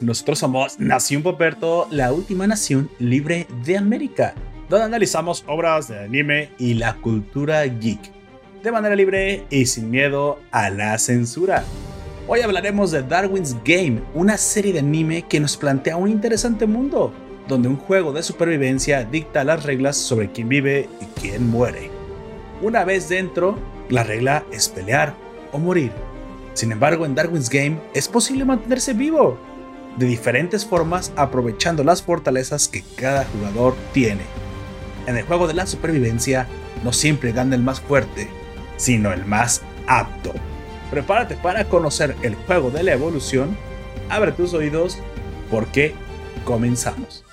Nosotros somos Nación Poperto, la última nación libre de América, donde analizamos obras de anime y la cultura geek, de manera libre y sin miedo a la censura. Hoy hablaremos de Darwin's Game, una serie de anime que nos plantea un interesante mundo, donde un juego de supervivencia dicta las reglas sobre quién vive y quién muere. Una vez dentro, la regla es pelear o morir. Sin embargo, en Darwin's Game es posible mantenerse vivo, de diferentes formas aprovechando las fortalezas que cada jugador tiene. En el juego de la supervivencia, no siempre gana el más fuerte, sino el más apto. Prepárate para conocer el juego de la evolución, abre tus oídos, porque comenzamos.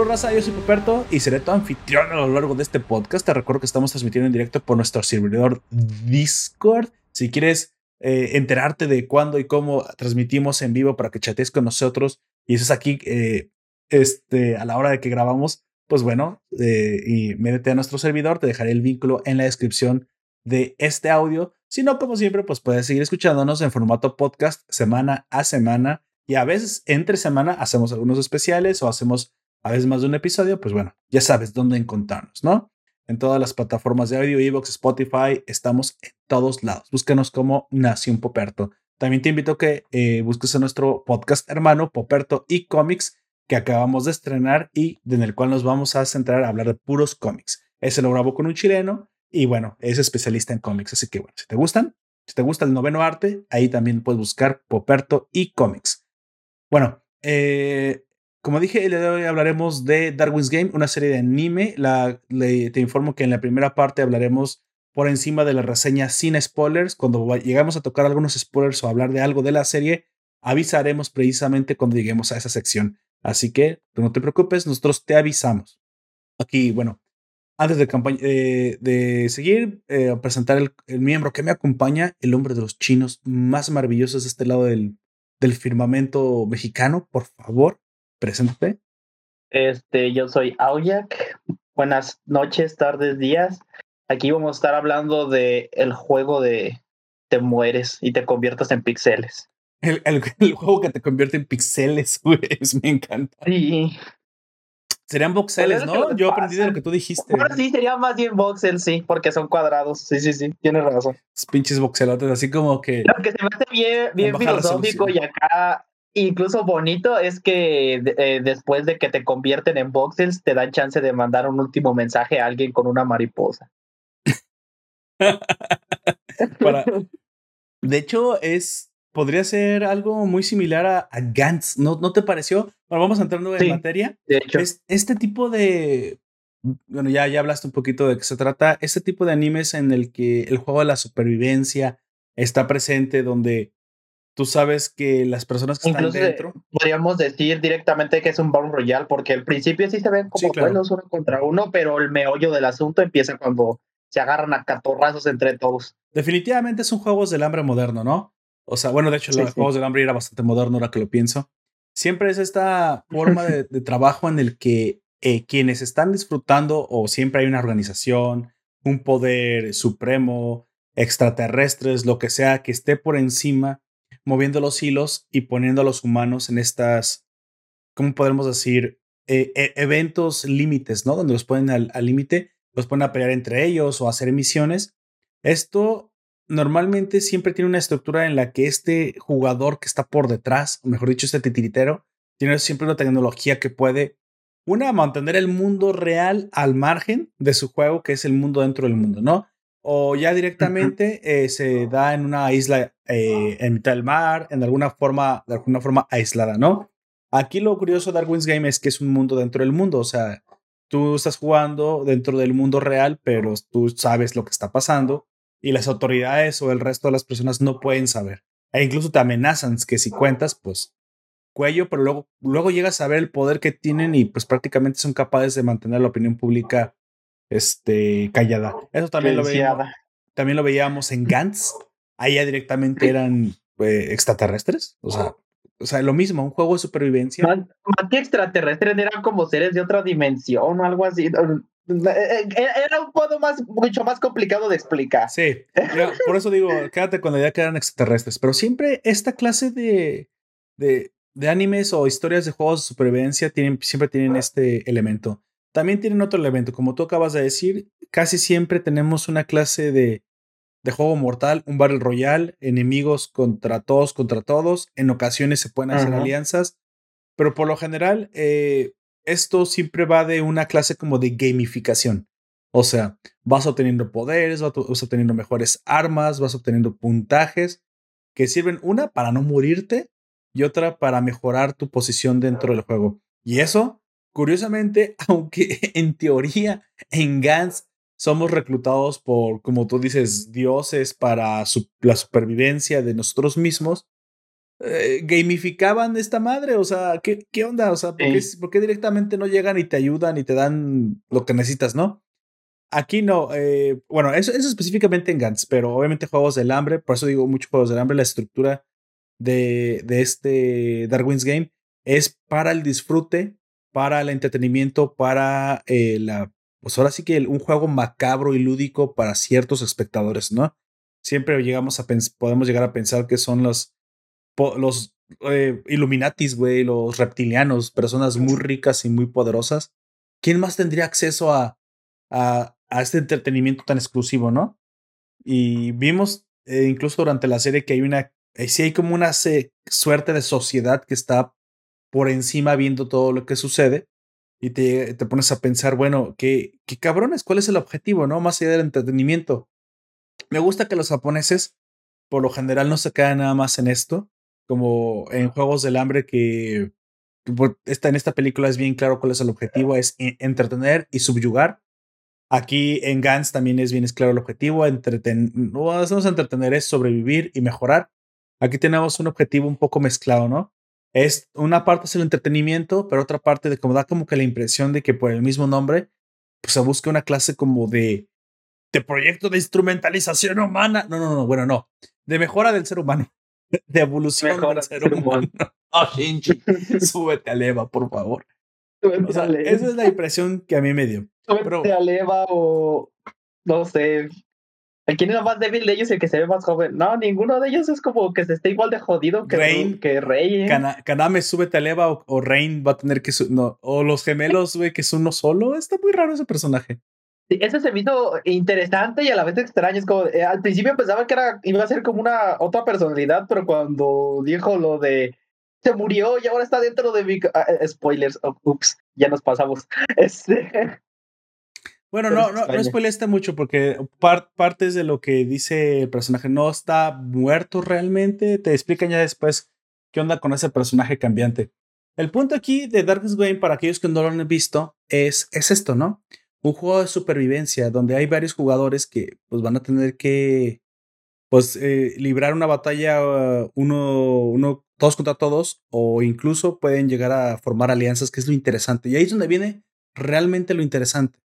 Raza, yo soy Puperto y seré tu anfitrión a lo largo de este podcast. Te recuerdo que estamos transmitiendo en directo por nuestro servidor Discord. Si quieres eh, enterarte de cuándo y cómo transmitimos en vivo para que chatees con nosotros y eso es aquí eh, este, a la hora de que grabamos, pues bueno, eh, y métete a nuestro servidor, te dejaré el vínculo en la descripción de este audio. Si no, como siempre, pues puedes seguir escuchándonos en formato podcast semana a semana y a veces entre semana hacemos algunos especiales o hacemos a veces más de un episodio, pues bueno, ya sabes dónde encontrarnos, ¿no? En todas las plataformas de audio, Evox, Spotify, estamos en todos lados. Búscanos como Nación Poperto. También te invito a que eh, busques a nuestro podcast hermano Poperto y Comics que acabamos de estrenar y en el cual nos vamos a centrar a hablar de puros cómics. Ese lo grabo con un chileno y bueno, es especialista en cómics. Así que bueno, si te gustan, si te gusta el noveno arte, ahí también puedes buscar Poperto y Comics. Bueno, eh, como dije, el hoy hablaremos de Darwin's Game, una serie de anime. La, te informo que en la primera parte hablaremos por encima de la reseña sin spoilers. Cuando llegamos a tocar algunos spoilers o hablar de algo de la serie, avisaremos precisamente cuando lleguemos a esa sección. Así que no te preocupes, nosotros te avisamos. Aquí, bueno, antes de, eh, de seguir, eh, presentar el, el, miembro que me acompaña, el hombre de los chinos más maravillosos de este lado del, del firmamento mexicano, por favor. Preséntate. Este, yo soy Aoyak. Buenas noches, tardes, días. Aquí vamos a estar hablando de el juego de te mueres y te conviertas en pixeles. El, el, juego que te convierte en pixeles, güey. Me encanta. Sí. Serían voxeles, ¿no? Yo aprendí de lo que tú dijiste. Ahora sí, sería más bien voxels, sí, porque son cuadrados. Sí, sí, sí, tienes razón. Los pinches voxelotes, así como que. Lo que se me hace bien, bien filosófico y acá incluso bonito es que eh, después de que te convierten en voxels, te dan chance de mandar un último mensaje a alguien con una mariposa. De hecho, es. Podría ser algo muy similar a, Gantz, ¿no, ¿no te pareció? Bueno, vamos entrando en materia. De hecho. este tipo de. Bueno, ya, ya hablaste un poquito de qué se trata. Este tipo de animes en el que el juego de la supervivencia está presente, donde tú sabes que las personas que están dentro. Podríamos decir directamente que es un Battle Royale, porque al principio sí se ven como buenos uno contra uno, pero el meollo del asunto empieza cuando se agarran a catorrazos entre todos. Definitivamente son juegos del hambre moderno, ¿no? O sea, bueno, de hecho, los juegos del hambre era bastante moderno ahora que lo pienso. Siempre es esta forma de, trabajo en el que eh, quienes están disfrutando, o siempre hay una organización, un poder supremo, extraterrestres, lo que sea, que esté por encima moviendo los hilos y poniendo a los humanos en estas, ¿cómo podemos decir? Eh, e, eventos límites, ¿no? Donde los ponen al límite, los ponen a pelear entre ellos o a hacer misiones. Esto normalmente siempre tiene una estructura en la que este jugador que está por detrás, o mejor dicho, este titiritero, tiene siempre una tecnología que puede, una, mantener el mundo real al margen de su juego, que es el mundo dentro del mundo, ¿no? O ya directamente eh, se da en una isla eh, en mitad del mar, en alguna forma, de alguna forma aislada, ¿no? Aquí lo curioso de Darwin's Game es que es un mundo dentro del mundo, o sea, tú estás jugando dentro del mundo real, pero tú sabes lo que está pasando y las autoridades o el resto de las personas no pueden saber. E incluso te amenazan que si cuentas, pues cuello, pero luego, luego llegas a ver el poder que tienen y pues prácticamente son capaces de mantener la opinión pública este, callada. Eso también lo, veíamos, también lo veíamos en Gantz. Ya directamente eran eh, extraterrestres. O sea, o sea, lo mismo, un juego de supervivencia. Más, que extraterrestres eran como seres de otra dimensión o algo así. Era un modo más, mucho más complicado de explicar. Sí, por eso digo, quédate con la idea que eran extraterrestres. Pero siempre esta clase de, de, de animes o historias de juegos de supervivencia tienen, siempre tienen este elemento. También tienen otro elemento, como tú acabas de decir, casi siempre tenemos una clase de, de juego mortal, un Battle Royale, enemigos contra todos, contra todos. En ocasiones se pueden hacer alianzas, pero por lo general, eh, esto siempre va de una clase como de gamificación. O sea, vas obteniendo poderes, vas obteniendo mejores armas, vas obteniendo puntajes que sirven una para no morirte y otra para mejorar tu posición dentro del juego. Y eso, curiosamente, aunque en teoría en Gans somos reclutados por, como tú dices, dioses para la supervivencia de nosotros mismos, eh, gamificaban esta madre. O sea, ¿qué, qué onda? O sea, ¿por qué, directamente no llegan y te ayudan y te dan lo que necesitas, no? Aquí no, eh, bueno, eso, eso específicamente en Gantz, pero obviamente juegos del hambre, por eso digo muchos juegos del hambre, la estructura de, de este Darwin's Game es para el disfrute, para el entretenimiento, para eh, la, pues ahora sí que un juego macabro y lúdico para ciertos espectadores, ¿no? Siempre llegamos a podemos llegar a pensar que son los, los eh, Illuminatis, güey, los reptilianos, personas muy ricas y muy poderosas. ¿Quién más tendría acceso a, a, a este entretenimiento tan exclusivo, no? Y vimos eh, incluso durante la serie que hay una, eh, sí hay como una suerte de sociedad que está por encima viendo todo lo que sucede y te, te pones a pensar, bueno, ¿qué, qué cabrones, ¿cuál es el objetivo, no? Más allá del entretenimiento. Me gusta que los japoneses, por lo general, no se quedan nada más en esto, como en Juegos del Hambre que está en esta película es bien claro cuál es el objetivo, es entretener y subyugar. Aquí en Gans también es bien claro el objetivo, entretener, no hacemos entretener, es sobrevivir y mejorar. Aquí tenemos un objetivo un poco mezclado, ¿no? Es una parte es el entretenimiento, pero otra parte de como da como que la impresión de que por el mismo nombre, pues se busca una clase como de, de proyecto de instrumentalización humana. No, no, no, bueno, no, de mejora del ser humano de evolución del ser humano. Oh, Shinji, súbete a Leva, por favor. esa es la impresión que a mí me dio. Súbete a Leva o no sé. ¿A quién es el más débil de ellos y el que se ve más joven? No, ninguno de ellos es como que se esté igual de jodido que Rain. Que Rey, ¿eh? Kaname, súbete a Leva o, o, Rain va a tener que. No, o los gemelos, güey, que es uno solo. Está muy raro ese personaje. Sí, ese se me hizo interesante y a la vez extraño. Es como, eh, al principio pensaba que era, iba a ser como una otra personalidad, pero cuando dijo lo de se murió y ahora está dentro de mi. Ah, eh, spoilers, oh, ups, ya nos pasamos. Este. Bueno, no, no, no mucho porque partes de lo que dice el personaje no está muerto realmente. Te explican ya después qué onda con ese personaje cambiante. El punto aquí de Darkest Game, para aquellos que no lo han visto, es, es esto, ¿no? un juego de supervivencia donde hay varios jugadores que pues van a tener que pues eh, librar una batalla uno, uno todos contra todos o incluso pueden llegar a formar alianzas que es lo interesante y ahí es donde viene realmente lo interesante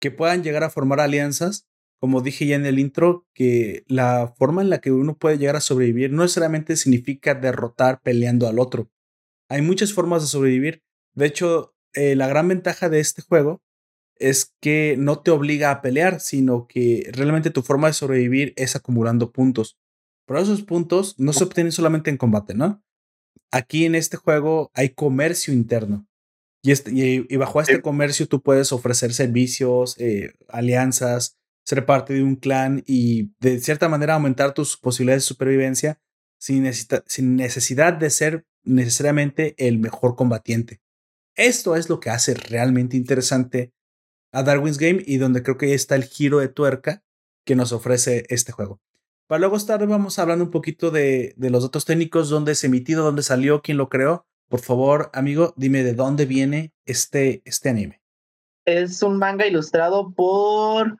que puedan llegar a formar alianzas como dije ya en el intro que la forma en la que uno puede llegar a sobrevivir no necesariamente significa derrotar peleando al otro hay muchas formas de sobrevivir de hecho eh, la gran ventaja de este juego es que no te obliga a pelear, sino que realmente tu forma de sobrevivir es acumulando puntos. Pero esos puntos no se obtienen solamente en combate, ¿no? Aquí en este juego hay comercio interno. Y, este, y, bajo este comercio tú puedes ofrecer servicios, eh, alianzas, ser parte de un clan y de cierta manera aumentar tus posibilidades de supervivencia sin, sin necesidad de ser necesariamente el mejor combatiente. Esto es lo que hace realmente interesante a Darwin's Game y donde creo que ahí está el giro de tuerca que nos ofrece este juego. Para luego estar, vamos hablando un poquito de, de los datos técnicos, dónde es emitido, dónde salió, quién lo creó. Por favor, amigo, dime de dónde viene este, este anime. Es un manga ilustrado por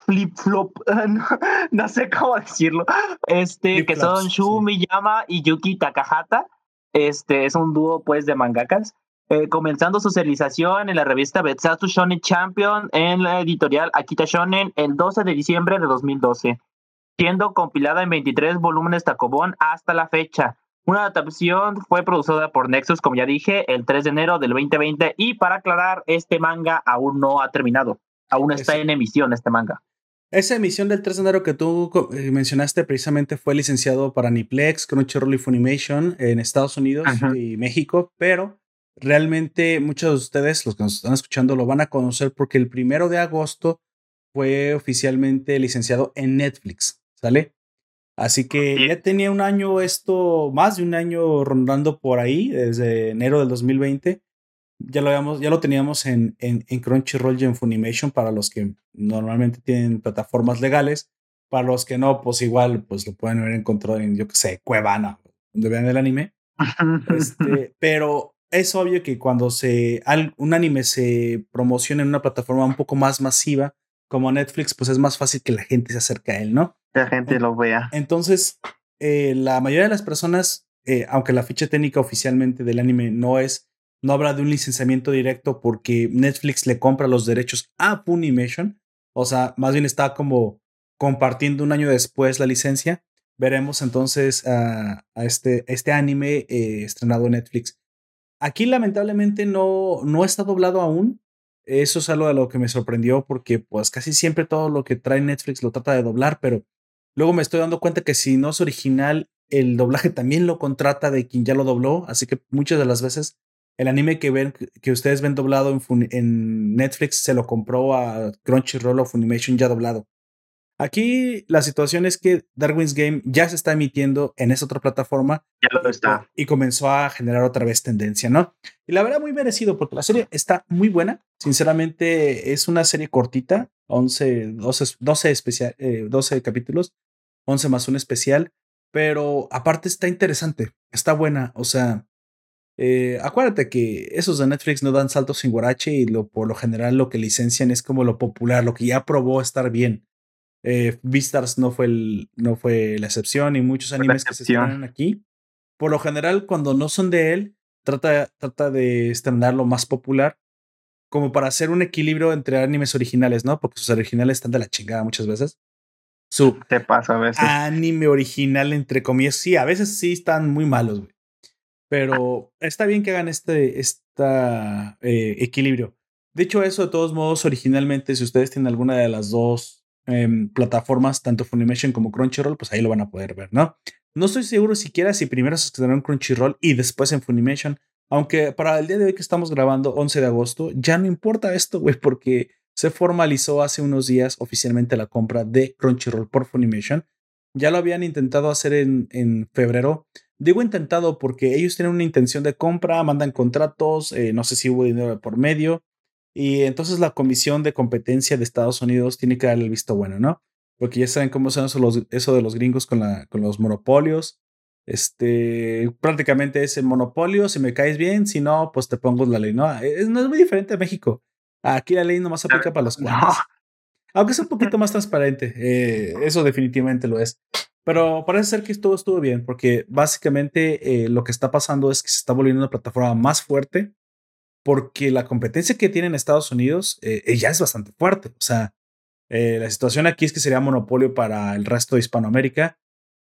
Flip Flop, no, sé cómo decirlo. Este, que son Shu Miyama y Yuki Takahata. Este es un dúo pues de mangakas. Eh, comenzando su serialización en la revista Betsatsu Shonen Champion en la editorial Akita Shonen el 12 de diciembre de 2012, siendo compilada en 23 volúmenes Tacobón hasta la fecha. Una adaptación fue producida por Nexus, como ya dije, el 3 de enero del 2020. Y para aclarar, este manga aún no ha terminado. Aún está en emisión este manga. Esa emisión del 3 de enero que tú eh, mencionaste precisamente fue licenciado para Niplex, Crunchyroll y Funimation en Estados Unidos y México, pero realmente muchos de ustedes, los que nos están escuchando, lo van a conocer porque el primero de agosto fue oficialmente licenciado en Netflix, ¿sale? Así que ya tenía un año esto, más de un año rondando por ahí, desde enero del 2020 ya lo, habíamos, ya lo teníamos en, en, en, Crunchyroll y en Funimation para los que normalmente tienen plataformas legales. Para los que no, pues igual pues lo pueden haber encontrado en, yo qué sé, Cuevana, donde vean el anime. este, pero es obvio que cuando se, un anime se promociona en una plataforma un poco más masiva, como Netflix, pues es más fácil que la gente se acerque a él, ¿no? La gente lo vea. Entonces, eh, la mayoría de las personas, eh, aunque la ficha técnica oficialmente del anime no es no habla de un licenciamiento directo porque Netflix le compra los derechos a Funimation. O sea, más bien está como compartiendo un año después la licencia. Veremos entonces a, este, este anime eh, estrenado en Netflix. Aquí lamentablemente no, no está doblado aún. Eso es algo de lo que me sorprendió porque pues casi siempre todo lo que trae Netflix lo trata de doblar, pero luego me estoy dando cuenta que si no es original, el doblaje también lo contrata de quien ya lo dobló, así que muchas de las veces el anime que ven, que ustedes ven doblado en, en Netflix se lo compró a Crunchyroll o Funimation ya doblado. Aquí la situación es que Darwin's Game ya se está emitiendo en esa otra plataforma. Ya lo está. Y comenzó a generar otra vez tendencia, ¿no? Y la verdad, muy merecido, porque la serie está muy buena. Sinceramente, es una serie cortita, 11, 12, 12, especial, 12 capítulos, 11 más un especial. Pero aparte está interesante, está buena. O sea, eh, acuérdate que esos de Netflix no dan saltos sin guarache y lo, por lo general lo que licencian es como lo popular, lo que ya probó estar bien. Eh, Beastars no fue, el, no fue la excepción y muchos animes que se estrenan aquí. Por lo general, cuando no son de él, trata, trata de estrenar lo más popular como para hacer un equilibrio entre animes originales, ¿no? Porque sus originales están de la chingada muchas veces. Su Te pasa a veces. anime original, entre comillas, sí, a veces sí están muy malos, güey. Pero está bien que hagan este esta, eh, equilibrio. Dicho eso, de todos modos, originalmente, si ustedes tienen alguna de las dos em, plataformas, tanto Funimation como Crunchyroll, pues ahí lo van a poder ver, ¿no? No estoy seguro siquiera si primero se estrenó en Crunchyroll y después en Funimation, aunque para el día de hoy que estamos grabando, 11 de agosto, ya no importa esto, güey, porque se formalizó hace unos días oficialmente la compra de Crunchyroll por Funimation. Ya lo habían intentado hacer en, en febrero, Digo intentado porque ellos tienen una intención de compra, mandan contratos, eh, no sé si hubo dinero por medio, y entonces la Comisión de Competencia de Estados Unidos tiene que darle el visto bueno, ¿no? Porque ya saben cómo son eso, los, eso de los gringos con, la, con los monopolios. Este, prácticamente es el monopolio, si me caes bien, si no, pues te pongo la ley, ¿no? Es, no es muy diferente a México. Aquí la ley nomás aplica para los cuantos. Aunque es un poquito más transparente, eh, eso definitivamente lo es. Pero parece ser que todo estuvo bien, porque básicamente eh, lo que está pasando es que se está volviendo una plataforma más fuerte, porque la competencia que tiene en Estados Unidos eh, ya es bastante fuerte. O sea, eh, la situación aquí es que sería monopolio para el resto de Hispanoamérica.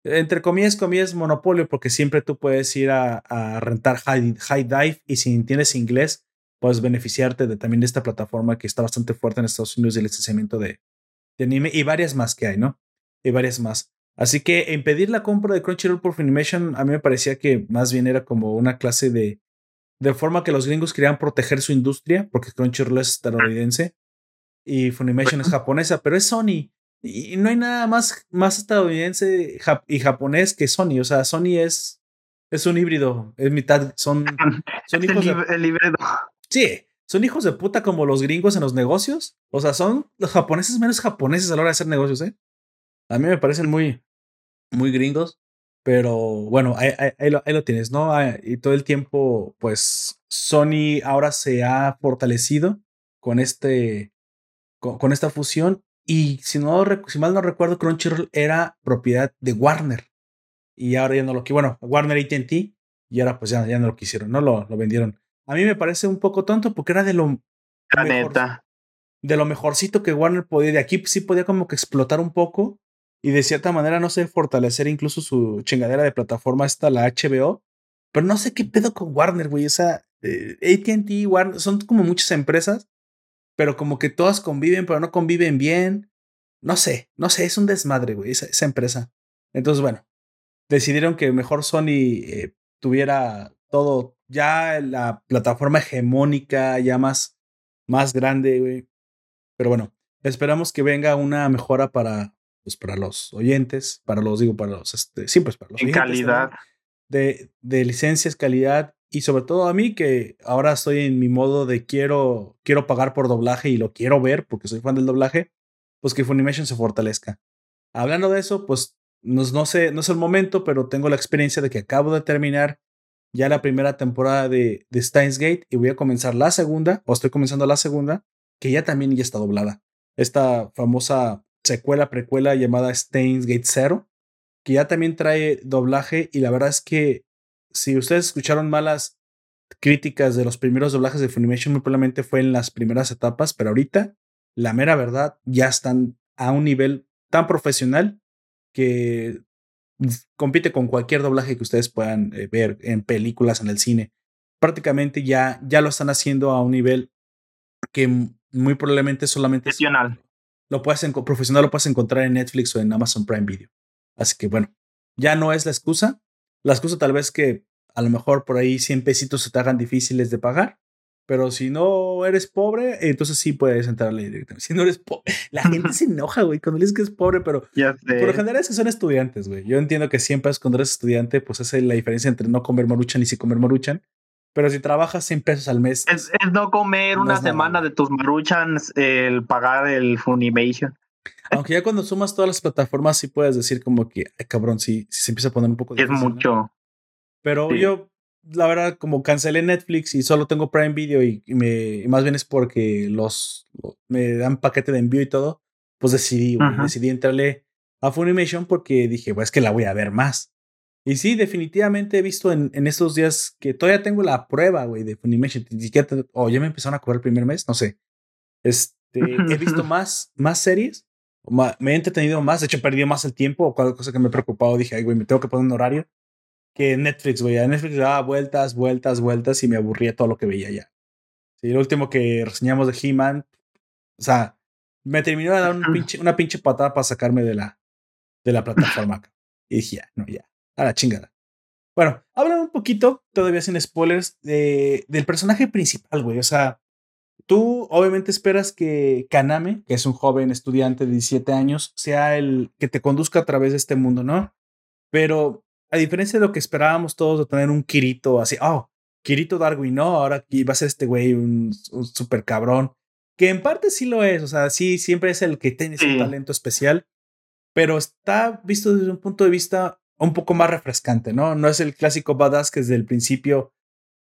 Entre comillas, comillas, monopolio, porque siempre tú puedes ir a, rentar high, high, Dive y si entiendes inglés, puedes beneficiarte de, también de esta plataforma que está bastante fuerte en Estados Unidos de licenciamiento de, de anime y varias más que hay, ¿no? Y varias más. Así que impedir la compra de Crunchyroll por Funimation a mí me parecía que más bien era como una clase de, de forma que los gringos querían proteger su industria, porque Crunchyroll es estadounidense y Funimation es japonesa, pero es Sony. Y no hay nada más, más estadounidense y japonés que Sony. O sea, Sony es, es un híbrido, es mitad, son, son hijos el, de, híbrido. Sí, son hijos de puta como los gringos en los negocios. O sea, son los japoneses menos japoneses a la hora de hacer negocios, ¿eh? A mí me parecen muy, muy gringos, pero bueno, ahí, lo, tienes, ¿no? Ah, y todo el tiempo, pues Sony ahora se ha fortalecido con este, con, esta fusión y si, no, si mal no recuerdo, Crunchyroll era propiedad de Warner y ahora ya no lo quiero, bueno, Warner ATT y ahora pues ya, ya no lo quisieron, no lo, lo vendieron. A mí me parece un poco tonto porque era de lo... neta. De lo mejorcito que Warner podía, de aquí sí podía como que explotar un poco y de cierta manera, no sé, fortalecer incluso su chingadera de plataforma esta, la HBO. Pero no sé qué pedo con Warner, güey. O sea, eh, ATT, Warner, son como muchas empresas, pero como que todas conviven, pero no conviven bien. No sé, no sé, es un desmadre, güey, esa, esa empresa. Entonces, bueno, decidieron que mejor Sony eh, tuviera todo, ya la plataforma hegemónica, ya más, más grande, güey. Pero bueno, esperamos que venga una mejora para, pues, para los oyentes, para los, digo, para los, este, sí, pues para los En calidad. De, de licencias, calidad y sobre todo a mí que ahora estoy en mi modo de quiero, quiero pagar por doblaje y lo quiero ver porque soy fan del doblaje, pues que Funimation se fortalezca. Hablando de eso, pues no, no, sé, no es el momento, pero tengo la experiencia de que acabo de terminar ya la primera temporada de, de Steins Gate y voy a comenzar la segunda, o estoy comenzando la segunda, que ya también ya está doblada. Esta famosa secuela, precuela llamada Steins Gate Zero, que ya también trae doblaje y la verdad es que si ustedes escucharon malas críticas de los primeros doblajes de Funimation, muy probablemente fue en las primeras etapas, pero ahorita, la mera verdad, ya están a un nivel tan profesional que compite con cualquier doblaje que ustedes puedan eh, ver en películas, en el cine. Prácticamente ya, ya lo están haciendo a un nivel que muy probablemente solamente. Lo puedes profesional lo puedes encontrar en Netflix o en Amazon Prime Video. Así que bueno, ya no es la excusa. La excusa tal vez que a lo mejor por ahí 100 pesitos se te hagan difíciles de pagar, pero si no eres pobre, entonces sí puedes entrarle directamente. Si no eres pobre, la gente se enoja, güey, cuando le dices que es pobre, pero por lo general es que son estudiantes, güey. Yo entiendo que siempre cuando eres estudiante, pues es la diferencia entre no comer maruchan y sí comer maruchan. Pero si trabajas 100 pesos al mes. Es, no comer una semana de tus maruchans, el pagar el Funimation. Aunque ya cuando sumas todas las plataformas, sí puedes decir como que, ay, cabrón, sí, sí se empieza a poner un poco difícil. Es mucho. Pero yo la verdad, como cancelé Netflix y solo tengo Prime Video y, me, más bien es porque los, me dan paquete de envío y todo, pues decidí, decidí entrarle a Funimation porque dije, pues es que la voy a ver más. Y sí, definitivamente he visto en, en estos días que todavía tengo la prueba, güey, de Funimation. o ya me empezaron a cobrar el primer mes, no sé. Este, he visto más, más series, me he entretenido más, de hecho he perdido más el tiempo, o cualquier cosa que me he preocupado, dije, ay, güey, me tengo que poner un horario que Netflix, güey. A Netflix daba vueltas, vueltas, vueltas y me aburría todo lo que veía ya. Sí, el último que reseñamos de He-Man, o sea, me terminó de dar una pinche patada para sacarme de la, de la plataforma. y dije, ya, no, ya, a la chingada. Bueno, habla un poquito, todavía sin spoilers, de, del personaje principal, güey. O sea, tú obviamente esperas que Kaname, que es un joven estudiante de 17 años, sea el que te conduzca a través de este mundo, ¿no? Pero a diferencia de lo que esperábamos todos de tener un Kirito así, oh, Kirito Darwin, no, ahora aquí va a ser este güey un, un super cabrón, que en parte sí lo es, o sea, sí, siempre es el que tiene ese talento especial, pero está visto desde un punto de vista un poco más refrescante, ¿no? No es el clásico badass que desde el principio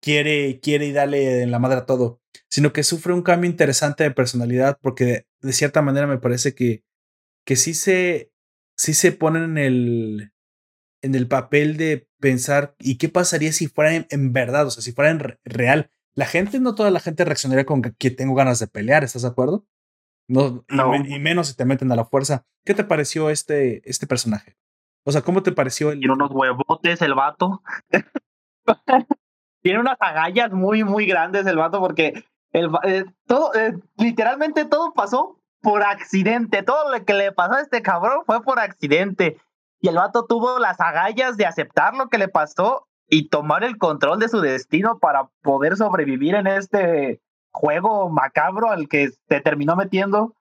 quiere, quiere y dale en la madre a todo, sino que sufre un cambio interesante de personalidad porque de, cierta manera me parece que, que sí se, sí se ponen en el, en el papel de pensar, ¿y qué pasaría si fuera en, verdad? O sea, si fuera en real. La gente, no toda la gente reaccionaría con que, tengo ganas de pelear, ¿estás de acuerdo? No, Y, menos si te meten a la fuerza. ¿Qué te pareció este, este personaje? O sea, ¿cómo te pareció el... Tiene unos huevotes el vato. Tiene unas agallas muy, muy grandes el vato porque el, eh, todo, eh, literalmente todo pasó por accidente. Todo lo que le pasó a este cabrón fue por accidente. Y el vato tuvo las agallas de aceptar lo que le pasó y tomar el control de su destino para poder sobrevivir en este juego macabro al que se terminó metiendo.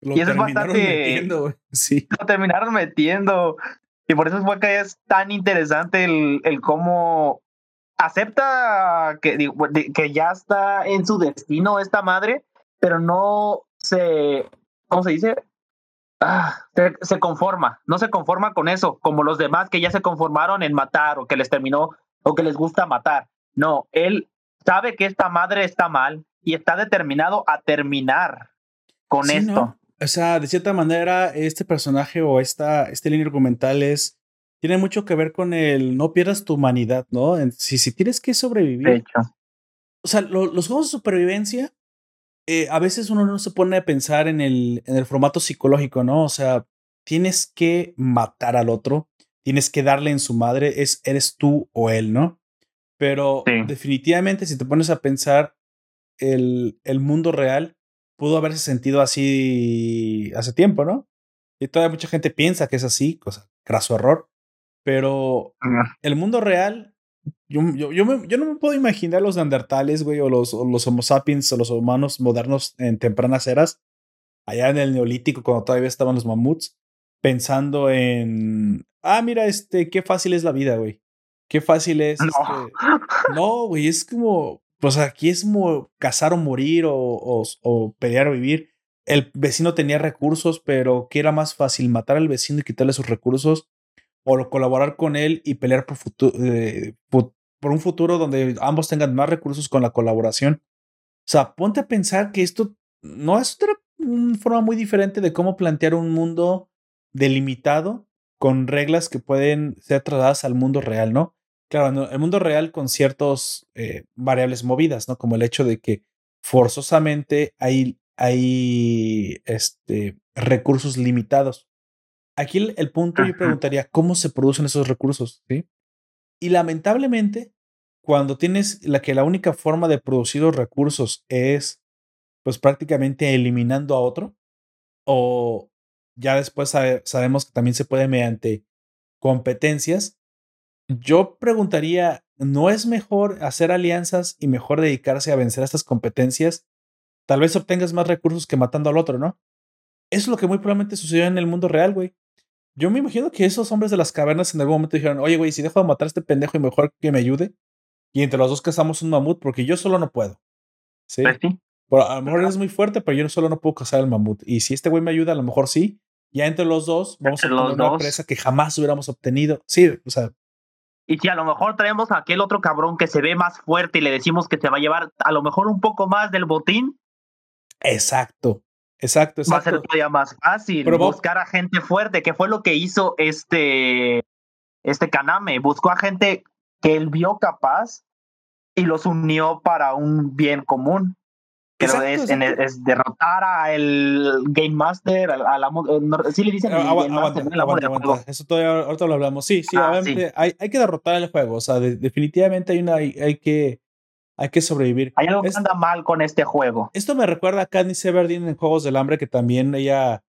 y eso es bastante. Metiendo, sí. Lo terminaron metiendo. Y por eso fue que es tan interesante el, el cómo acepta que, que ya está en su destino esta madre, pero no se. ¿Cómo se dice? ah, se, conforma, no se conforma con eso, como los demás que ya se conformaron en matar o que les terminó o que les gusta matar. No, él sabe que esta madre está mal y está determinado a terminar con esto. O sea, de cierta manera, este personaje o esta, este línea argumental es, tiene mucho que ver con el no pierdas tu humanidad, ¿no? Si, si tienes que sobrevivir. O sea, los juegos de supervivencia eh, a veces uno no se pone a pensar en el, en el formato psicológico, ¿no? O sea, tienes que matar al otro, tienes que darle en su madre, es eres tú o él, ¿no? Pero definitivamente si te pones a pensar, el, el mundo real pudo haberse sentido así hace tiempo, ¿no? Y todavía mucha gente piensa que es así, cosa, craso error. Pero el mundo real, yo, yo, yo, no me puedo imaginar los neandertales, güey, o los, los homo sapiens, o los humanos modernos en tempranas eras, allá en el neolítico, cuando todavía estaban los mamuts, pensando en, ah, mira, este, qué fácil es la vida, güey. Qué fácil es. No, este... no güey, es como, pues aquí es cazar o morir o, o, pelear o vivir. El vecino tenía recursos, pero ¿qué era más fácil? ¿Matar al vecino y quitarle sus recursos? ¿O colaborar con él y pelear por, eh, por, un futuro donde ambos tengan más recursos con la colaboración? O sea, ponte a pensar que esto no es una forma muy diferente de cómo plantear un mundo delimitado con reglas que pueden ser trasladadas al mundo real, ¿no? Claro, el mundo real con ciertas eh, variables movidas, ¿no? Como el hecho de que forzosamente hay, hay este, recursos limitados. Aquí el, punto yo preguntaría, ¿cómo se producen esos recursos? ¿sí? Y lamentablemente, cuando tienes la que la única forma de producir los recursos es, pues prácticamente eliminando a otro, o ya después sabemos que también se puede mediante competencias, yo preguntaría, ¿no es mejor hacer alianzas y mejor dedicarse a vencer estas competencias? Tal vez obtengas más recursos que matando al otro, ¿no? Eso es lo que muy probablemente sucedió en el mundo real, güey. Yo me imagino que esos hombres de las cavernas en algún momento dijeron, oye, güey, si dejo de matar a este pendejo y mejor que me ayude. Y entre los dos cazamos un mamut porque yo solo no puedo. Sí. Pues a lo mejor es muy fuerte, pero yo solo no puedo cazar el mamut. Y si este güey me ayuda, a lo mejor sí. Ya entre los dos vamos a tener una presa que jamás hubiéramos obtenido. Sí, o sea, y si a lo mejor traemos a aquel otro cabrón que se ve más fuerte y le decimos que se va a llevar a lo mejor un poco más del botín. Exacto, exacto, exacto. Va a ser todavía más fácil buscar a gente fuerte, que fue lo que hizo este, este Kaname. Buscó a gente que él vio capaz y los unió para un bien común. Pero es, es, derrotar a el Game Master, la, sí le dicen el Game Master, Eso todavía ahorita lo hablamos. Sí, sí, ah, obviamente Hay, hay, que derrotar el juego. O sea, definitivamente hay una hay, hay, que hay que sobrevivir. Hay algo que anda mal con este juego. Esto me recuerda a Katniss Everdeen en Juegos del Hambre, que también ella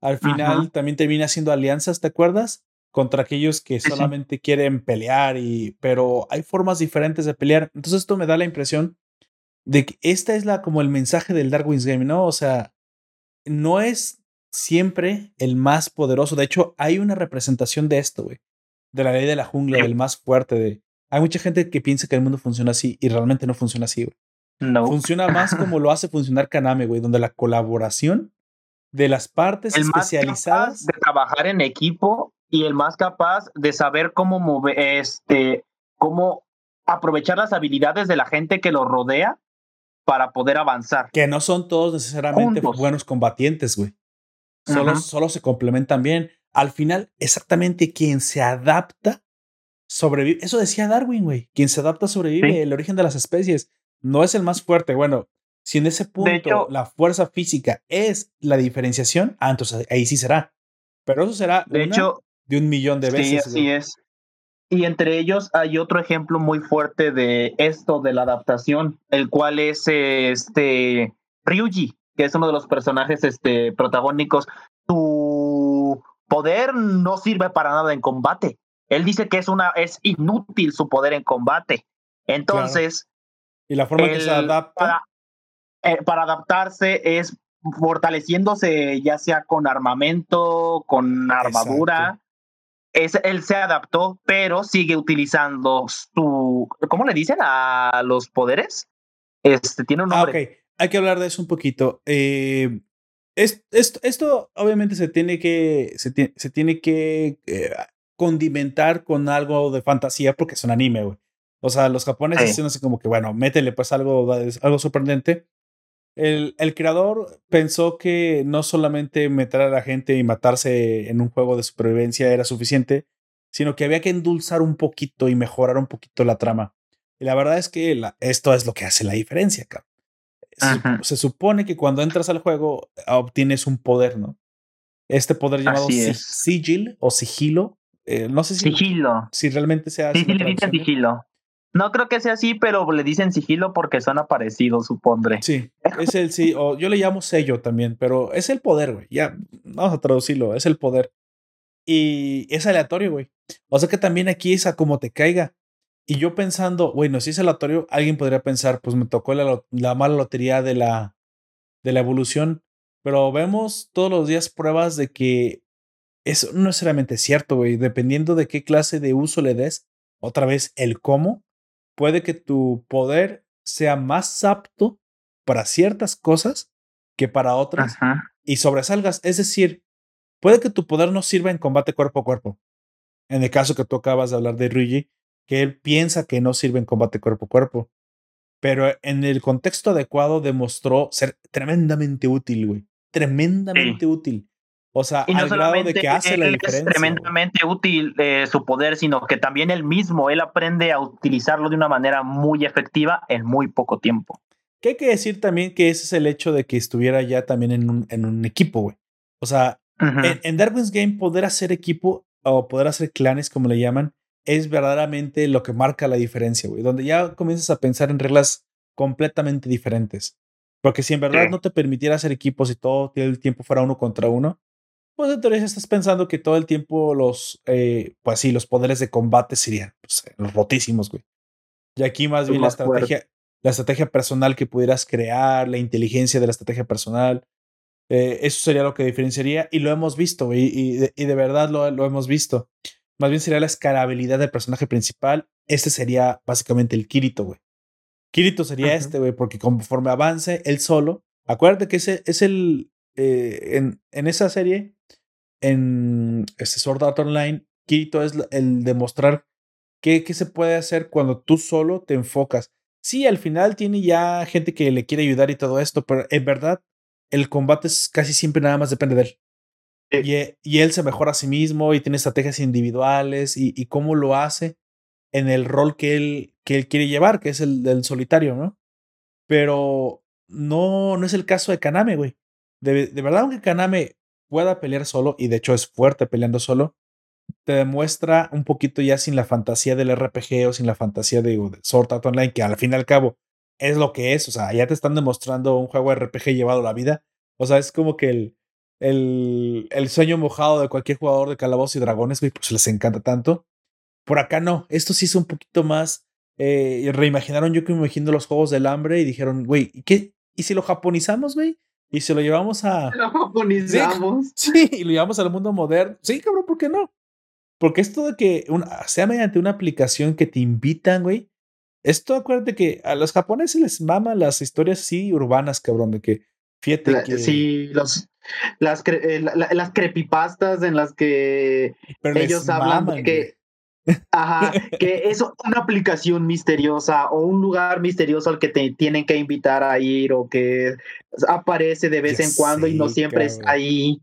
al final también termina haciendo alianzas, ¿te acuerdas? Contra aquellos que solamente quieren pelear y pero hay formas diferentes de pelear. Entonces esto me da la impresión de que esta es la como el mensaje del Darwin's Game, ¿no? O sea, no es siempre el más poderoso. De hecho, hay una representación de esto, güey. De la ley de la jungla, del más fuerte. De... Hay mucha gente que piensa que el mundo funciona así y realmente no funciona así, güey. No. Funciona más como lo hace funcionar Kaname, güey, donde la colaboración de las partes especializadas. de trabajar en equipo y el más capaz de saber cómo mover, este, cómo aprovechar las habilidades de la gente que lo rodea para poder avanzar. Que no son todos necesariamente buenos combatientes, güey. Solo, solo se complementan bien. Al final, exactamente quien se adapta sobrevive. Eso decía Darwin, güey. Quien se adapta sobrevive. El origen de las especies no es el más fuerte. Bueno, si en ese punto la fuerza física es la diferenciación, ah, entonces ahí sí será. Pero eso será de hecho de un millón de veces. Sí, así es. Y entre ellos hay otro ejemplo muy fuerte de esto de la adaptación, el cual es este Ryuji, que es uno de los personajes este, protagónicos. Su poder no sirve para nada en combate. Él dice que es una es inútil su poder en combate. Entonces, y la forma que se adapta para, eh, para adaptarse es fortaleciéndose ya sea con armamento, con armadura es, él se adaptó, pero sigue utilizando su, ¿cómo le dicen a los poderes? Este tiene un ah, nombre. ok, hay que hablar de eso un poquito. Eh, es, esto, obviamente se tiene que, se, se tiene que eh, condimentar con algo de fantasía porque es un anime, güey. O sea, los japoneses dicen así como que, bueno, métele pues algo, algo sorprendente. El, el, creador pensó que no solamente meter a la gente y matarse en un juego de supervivencia era suficiente, sino que había que endulzar un poquito y mejorar un poquito la trama. Y la verdad es que esto es lo que hace la diferencia, cabrón. Se, se, supone que cuando entras al juego obtienes un poder, ¿no? este poder llamado sigil o sigilo. Eh, no sé si, sigilo. si realmente sea Sí, sí, le dicen sigilo. No creo que sea así, pero le dicen sigilo porque son parecidos, supondré. Sí, es el sí, yo le llamo sello también, pero es el poder, güey. Ya, vamos a traducirlo, es el poder. Y es aleatorio, güey. O sea que también aquí es a como te caiga. Y yo pensando, bueno, si es aleatorio, alguien podría pensar, pues me tocó la, la mala lotería de la, de la evolución. Pero vemos todos los días pruebas de que eso no es necesariamente cierto, güey. Dependiendo de qué clase de uso le des, otra vez el cómo, puede que tu poder sea más apto para ciertas cosas que para otras y sobresalgas. Es decir, puede que tu poder no sirva en combate cuerpo a cuerpo. En el caso que tú acabas de hablar de Ryuji, que él piensa que no sirve en combate cuerpo a cuerpo. Pero en el contexto adecuado demostró ser tremendamente útil, güey. Tremendamente útil. O sea, al grado de que hace la diferencia. Es tremendamente útil eh, su poder, sino que también él mismo, él aprende a utilizarlo de una manera muy efectiva en muy poco tiempo. Que hay que decir también que ese es el hecho de que estuviera ya también en un, en un equipo, güey. O sea, en, Darwin's Game poder hacer equipo o poder hacer clanes, como le llaman, es verdaderamente lo que marca la diferencia, güey. Donde ya comienzas a pensar en reglas completamente diferentes. Porque si en verdad no te permitiera hacer equipos y todo el tiempo fuera uno contra uno, pues entonces estás pensando que todo el tiempo los, eh, pues sí, los poderes de combate serían pues, rotísimos, güey. Y aquí más bien la estrategia, la estrategia personal que pudieras crear, la inteligencia de la estrategia personal, eh, eso sería lo que diferenciaría y lo hemos visto, güey, y, de, verdad lo, lo, hemos visto. Más bien sería la escalabilidad del personaje principal. Este sería básicamente el Kirito, güey. Kirito sería este, güey, porque conforme avance él solo, acuérdate que ese es el, eh, en, en esa serie, en este Sword Art Online, Kirito es el demostrar qué, qué se puede hacer cuando tú solo te enfocas. Sí, al final tiene ya gente que le quiere ayudar y todo esto, pero en verdad el combate es casi siempre nada más depende de él. Y, y, él se mejora a sí mismo y tiene estrategias individuales y, y, cómo lo hace en el rol que él, que él quiere llevar, que es el del solitario, ¿no? Pero no, no es el caso de Kaname, güey. De, de verdad, aunque Kaname pueda pelear solo, y de hecho es fuerte peleando solo, te demuestra un poquito ya sin la fantasía del RPG o sin la fantasía de, de Sword Art Online, que al fin y al cabo es lo que es. O sea, ya te están demostrando un juego RPG llevado a la vida. O sea, es como que el, el, sueño mojado de cualquier jugador de Calabozos y Dragones, güey, pues les encanta tanto. Por acá no. Esto sí es un poquito más. Eh, reimaginaron yo que me imagino los juegos del hambre y dijeron, güey, ¿y qué? ¿Y si lo japonizamos, güey? Y si lo llevamos a. Lo japonizamos. Sí, y lo llevamos al mundo moderno. Sí, cabrón, ¿por qué no? Porque esto de que sea mediante una aplicación que te invitan, güey. Esto, acuérdate que a los japoneses les maman las historias así urbanas, cabrón, de que fíjate que. Sí, los, las, eh, las creepypastas en las que ellos hablan de que. Ajá, que es una aplicación misteriosa o un lugar misterioso al que te tienen que invitar a ir o que aparece de vez en cuando y no siempre está ahí.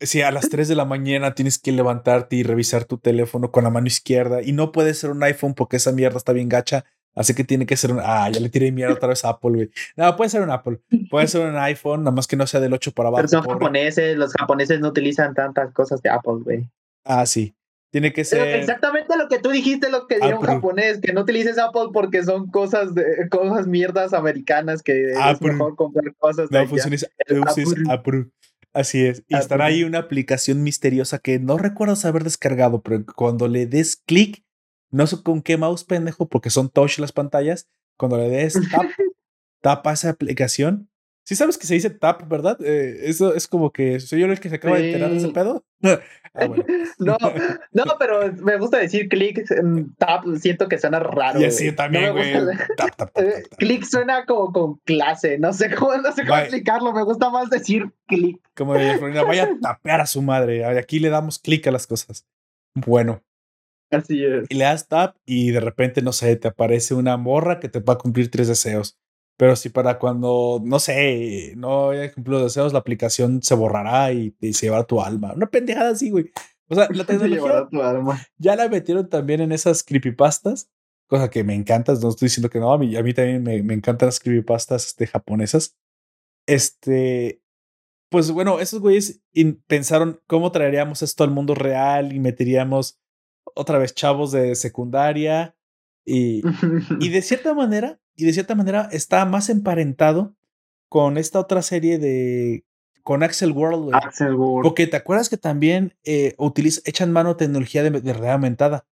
Si a las 3 de la mañana tienes que levantarte y revisar tu teléfono con la mano izquierda y no puede ser un iPhone porque esa mierda está bien gacha. Así que tiene que ser un. Ah, ya le tiré mierda otra vez a Apple, güey. No, puede ser un Apple. Puede ser un iPhone, nada más que no sea del 8 para abajo. Pero son japoneses, los japoneses no utilizan tantas cosas de Apple, güey. Ah, sí. Tiene que ser. exactamente lo que tú dijiste, lo que dijo un japonés, que no utilices Apple porque son cosas de cosas mierdas americanas que es mejor comprar cosas de. Es Apple. Así es. Y estará ahí una aplicación misteriosa que no recuerdo haber descargado, pero cuando le des clic, no sé con qué mouse pendejo, porque son touch las pantallas, cuando le des tap, tapa esa aplicación Sí sabes que se dice tap, ¿verdad? Eh, eso es como que soy yo el que se acaba de enterar de ese pedo. Ah, no, no, pero me gusta decir click, tap, siento que suena raro. Y así también, güey. Tap, tap, tap, click suena como con clase, no sé cómo, no sé cómo explicarlo, me gusta más decir click. Como de vaya a tapear a su madre. Aquí le damos clic a las cosas. Bueno. Así es. Y le das tap y de repente, no sé, te aparece una morra que te va a cumplir tres deseos. Pero si para cuando, no sé, no haya cumplido los deseos, la aplicación se borrará y, se llevará tu alma. Una pendejada así, güey. O sea, la tecnología ya la metieron también en esas creepypastas, cosa que me encanta. No estoy diciendo que no, a mí, a mí también me, me encantan las creepypastas este, japonesas. Este, pues bueno, esos güeyes pensaron cómo traeríamos esto al mundo real y meteríamos otra vez chavos de secundaria y, y de cierta manera, y de cierta manera está más emparentado con esta otra serie de con Axel World. Axel World. Porque te acuerdas que también eh, echan mano tecnología de, de, realidad aumentada,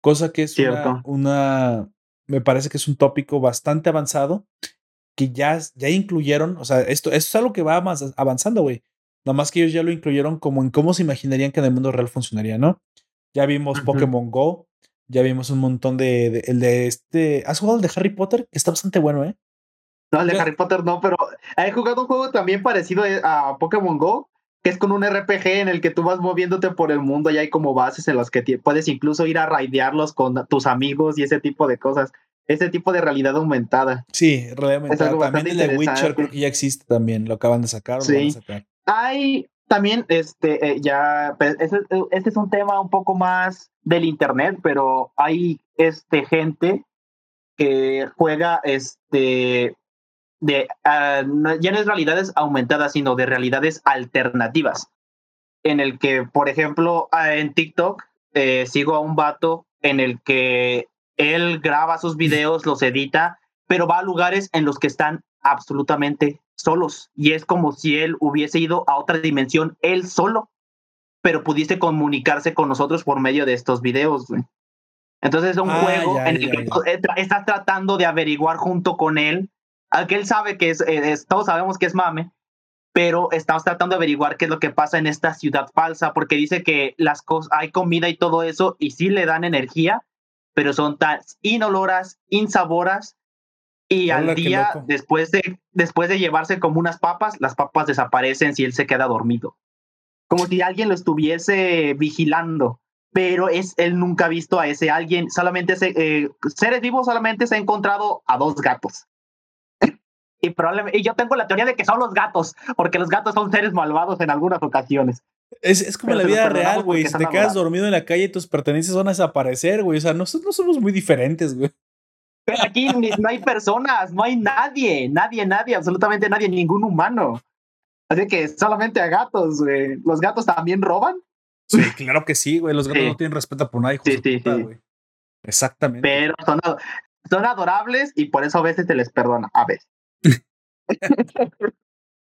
cosa que es una, una, me parece que es un tópico bastante avanzado que ya, ya incluyeron, o sea, esto, esto es algo que va más avanzando, güey. Nada más que ellos ya lo incluyeron como en cómo se imaginarían que en el mundo real funcionaría, ¿no? Ya vimos Pokémon Go, ya vimos un montón de, el de este, ¿has jugado el de Harry Potter? Está bastante bueno, ¿eh? No, el de Harry Potter no, pero he jugado un juego también parecido a Pokémon Go, que es con un RPG en el que tú vas moviéndote por el mundo y hay como bases en las que puedes incluso ir a raidearlos con tus amigos y ese tipo de cosas ese tipo de realidad aumentada. Sí, realidad aumentada. También el de Witcher creo que ya existe también, lo acaban de sacar. Sí. Hay también, este, eh, ya, este, es un tema un poco más del internet, pero hay, este, gente que juega, este, de, ah, ya no es realidades aumentadas, sino de realidades alternativas. En el que, por ejemplo, ah, en TikTok eh, sigo a un vato en el que él graba sus videos, los edita, pero va a lugares en los que están absolutamente solos. Y es como si él hubiese ido a otra dimensión él solo, pero pudiese comunicarse con nosotros por medio de estos videos. Entonces es un ah, juego en el que estás tratando de averiguar junto con él, aunque él sabe que eh, es, todos sabemos que es mame, pero estamos tratando de averiguar qué es lo que pasa en esta ciudad falsa, porque dice que las cosas, hay comida y todo eso, y sí le dan energía, pero son tan inoloras, insaboras, y al día, después de, después de llevarse como unas papas, las papas desaparecen si él se queda dormido. Como si alguien lo estuviese vigilando, pero es él nunca ha visto a ese alguien, solamente se, eh, seres vivos solamente se ha encontrado a dos gatos. y, probablemente, y yo tengo la teoría de que son los gatos, porque los gatos son seres malvados en algunas ocasiones. Es, es como la vida real, güey. Si te quedas dormido en la calle, tus pertenencias van a desaparecer, güey. O sea, nosotros no somos muy diferentes, güey. Pero aquí no hay personas, no hay nadie, nadie, nadie, absolutamente nadie, ningún humano. Así que solamente a gatos, güey. ¿Los gatos también roban? Sí, claro que sí, güey. Los gatos no tienen respeto por nadie. Sí, sí, sí. Exactamente. Pero son, son adorables y por eso a veces te les perdona. A veces.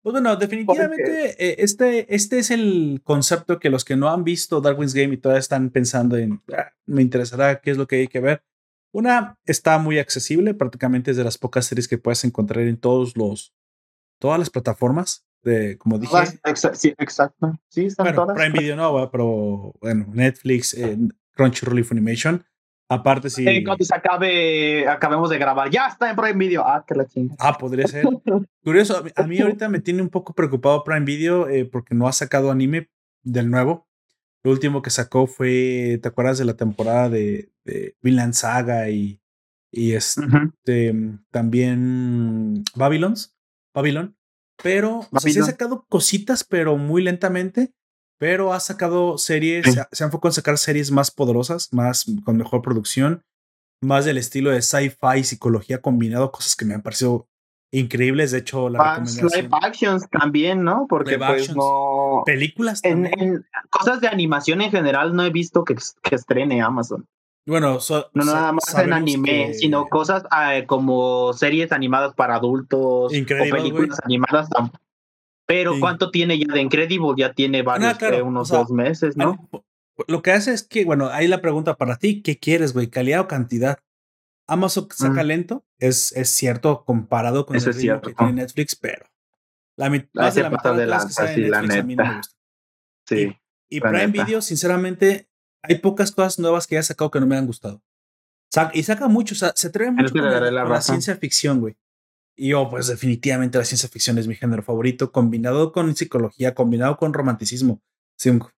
Pues bueno, definitivamente eh, este, este es el concepto que los que no han visto Darwin's Game y todavía están pensando en, ah, me interesará qué es lo que hay que ver. Una está muy accesible, prácticamente es de las pocas series que puedes encontrar en todos los, todas las plataformas de, como dije. sí, exacto. Sí, están bueno, todas. Prime Video no, pero bueno, Netflix, eh, Crunchyroll y Funimation. Aparte, si. Sí. cuando se acabe, acabemos de grabar, ya está en Prime Video. Ah, que la chinga. Ah, podría ser. Curioso, a mí ahorita me tiene un poco preocupado Prime Video eh, porque no ha sacado anime del nuevo. Lo último que sacó fue, ¿te acuerdas de la temporada de, de Vinland Saga y, y este, también Babylons? Babylon. Pero se han sacado cositas, pero muy lentamente pero ha sacado series, se, ha, enfocado en sacar series más poderosas, más con mejor producción, más del estilo de sci-fi, psicología combinado, cosas que me han parecido increíbles. De hecho, la recomendación. Live actions también, ¿no? Porque pues, no. Películas En, cosas de animación en general no he visto que, que estrene Amazon. Bueno, no nada más en anime, sino cosas eh, como series animadas para adultos o películas animadas pero ¿cuánto tiene ya de Incredible? Ya tiene varios, unos dos meses, ¿no? Lo que hace es que, bueno, ahí la pregunta para ti, ¿qué quieres, güey? ¿Calidad o cantidad? Amazon saca lento, es, es cierto comparado con el ritmo que tiene Netflix, pero la, mitad de la mitad de, las que Netflix la a mí no me gusta. Sí. Y, Prime Video, sinceramente, hay pocas cosas nuevas que haya sacado que no me han gustado. y saca mucho, o sea, se atreve mucho con la ciencia ficción, güey. Y yo, pues definitivamente la ciencia ficción es mi género favorito, combinado con psicología, combinado con romanticismo,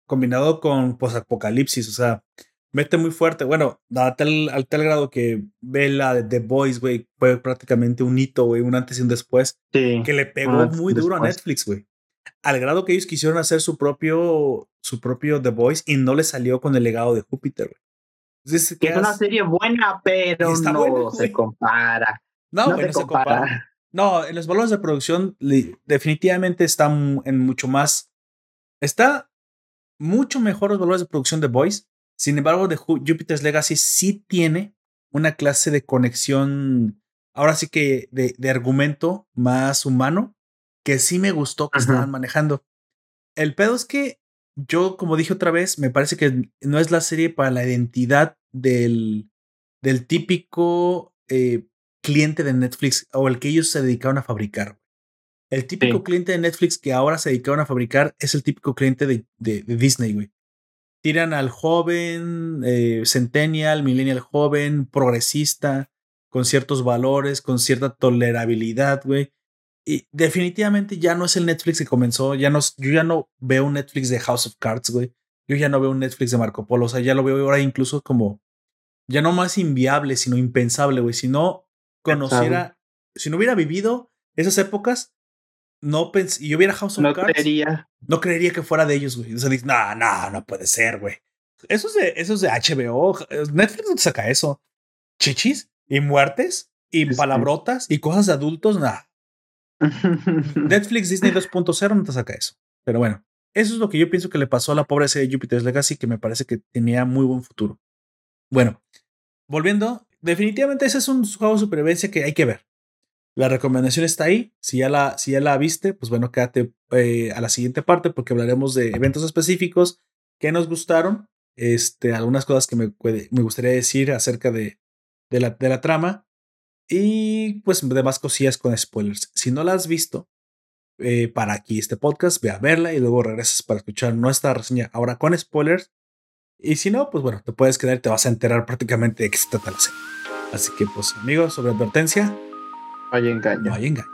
combinado con posapocalipsis, o sea, mete muy fuerte. Bueno, al tal, grado que ve la de The Boys, güey, fue prácticamente un hito, güey, un antes y un después, que le pegó muy duro a Netflix, güey. Al grado que ellos quisieron hacer su propio, su propio The Boys y no le salió con el legado de Júpiter, güey. que es una serie buena, pero no se compara. No, no se compara. No, en los valores de producción definitivamente están en mucho más. Está mucho mejor los valores de producción de Voice. Sin embargo, de Jupiter's Legacy sí tiene una clase de conexión, ahora sí que de, de argumento más humano, que sí me gustó que estaban manejando. El pedo es que yo, como dije otra vez, me parece que no es la serie para la identidad del, del típico eh, cliente de Netflix o el que ellos se dedicaron a fabricar. El típico cliente de Netflix que ahora se dedicaron a fabricar es el típico cliente de, de, Disney, güey. Tiran al joven, eh, centennial, millennial joven, progresista, con ciertos valores, con cierta tolerabilidad, güey. Y definitivamente ya no es el Netflix que comenzó. Ya no, yo ya no veo un Netflix de House of Cards, güey. Yo ya no veo un Netflix de Marco Polo. O sea, ya lo veo ahora incluso como ya no más inviable, sino impensable, güey. Si no conociera, si no hubiera vivido esas épocas, no pens y yo hubiera House of no Creería. No creería que fuera de ellos, güey. O sea, no, no, no puede ser, güey. Eso es de, eso es de HBO. Netflix no te saca eso. Chichis y muertes y palabrotas y cosas de adultos, nada. Netflix Disney 2.0 no te saca eso. Pero bueno, eso es lo que yo pienso que le pasó a la pobre serie de Jupiter's Legacy, que me parece que tenía muy buen futuro. Bueno, volviendo, definitivamente ese es un juego de supervivencia que hay que ver. La recomendación está ahí. Si ya la, si ya la viste, pues bueno, quédate eh, a la siguiente parte porque hablaremos de eventos específicos que nos gustaron. Este, algunas cosas que me, me gustaría decir acerca de, de, la, de la trama. Y pues demás cosillas con spoilers. Si no la has visto, eh, para aquí este podcast, ve a verla y luego regresas para escuchar nuestra reseña ahora con spoilers. Y si no, pues bueno, te puedes quedar y te vas a enterar prácticamente de qué se trata la serie. Así que, pues, amigos, sobre advertencia. No hay engaño. No hay engaño.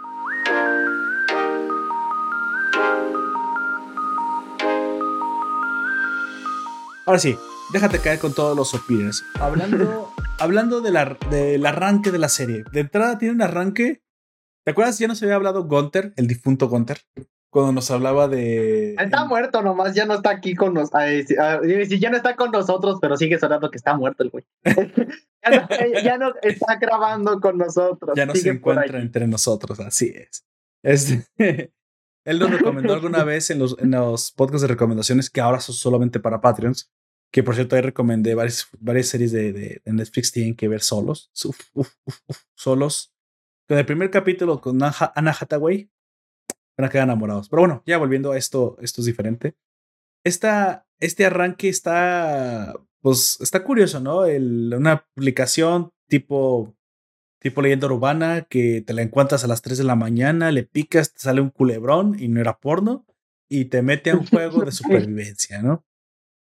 Ahora sí, déjate caer con todos los opinions. Hablando, hablando de la, del arranque de la serie. De entrada tiene un arranque. ¿Te acuerdas? Ya nos había hablado Gunter, el difunto Gunter cuando nos hablaba de. Está muerto nomás, ya no está aquí con nosotros. Si, ya no está con nosotros, pero sigue sonando que está muerto el güey. ya, no, está grabando con nosotros. Ya no se encuentra entre nosotros, así es. Este, él nos recomendó alguna vez en los, en los podcasts de recomendaciones que ahora son solamente para Patreons. Que por cierto, ahí recomendé varias, varias series de, de, Netflix tienen que ver solos. solos. Con el primer capítulo con Anna Hathaway, van a quedar enamorados. Pero bueno, ya volviendo a esto, esto es diferente. Esta, este arranque está, pues, está curioso, ¿no? El, una aplicación tipo, tipo leyenda urbana que te la encuentras a las 3 de la mañana, le picas, te sale un culebrón y no era porno y te mete a un juego de supervivencia, ¿no?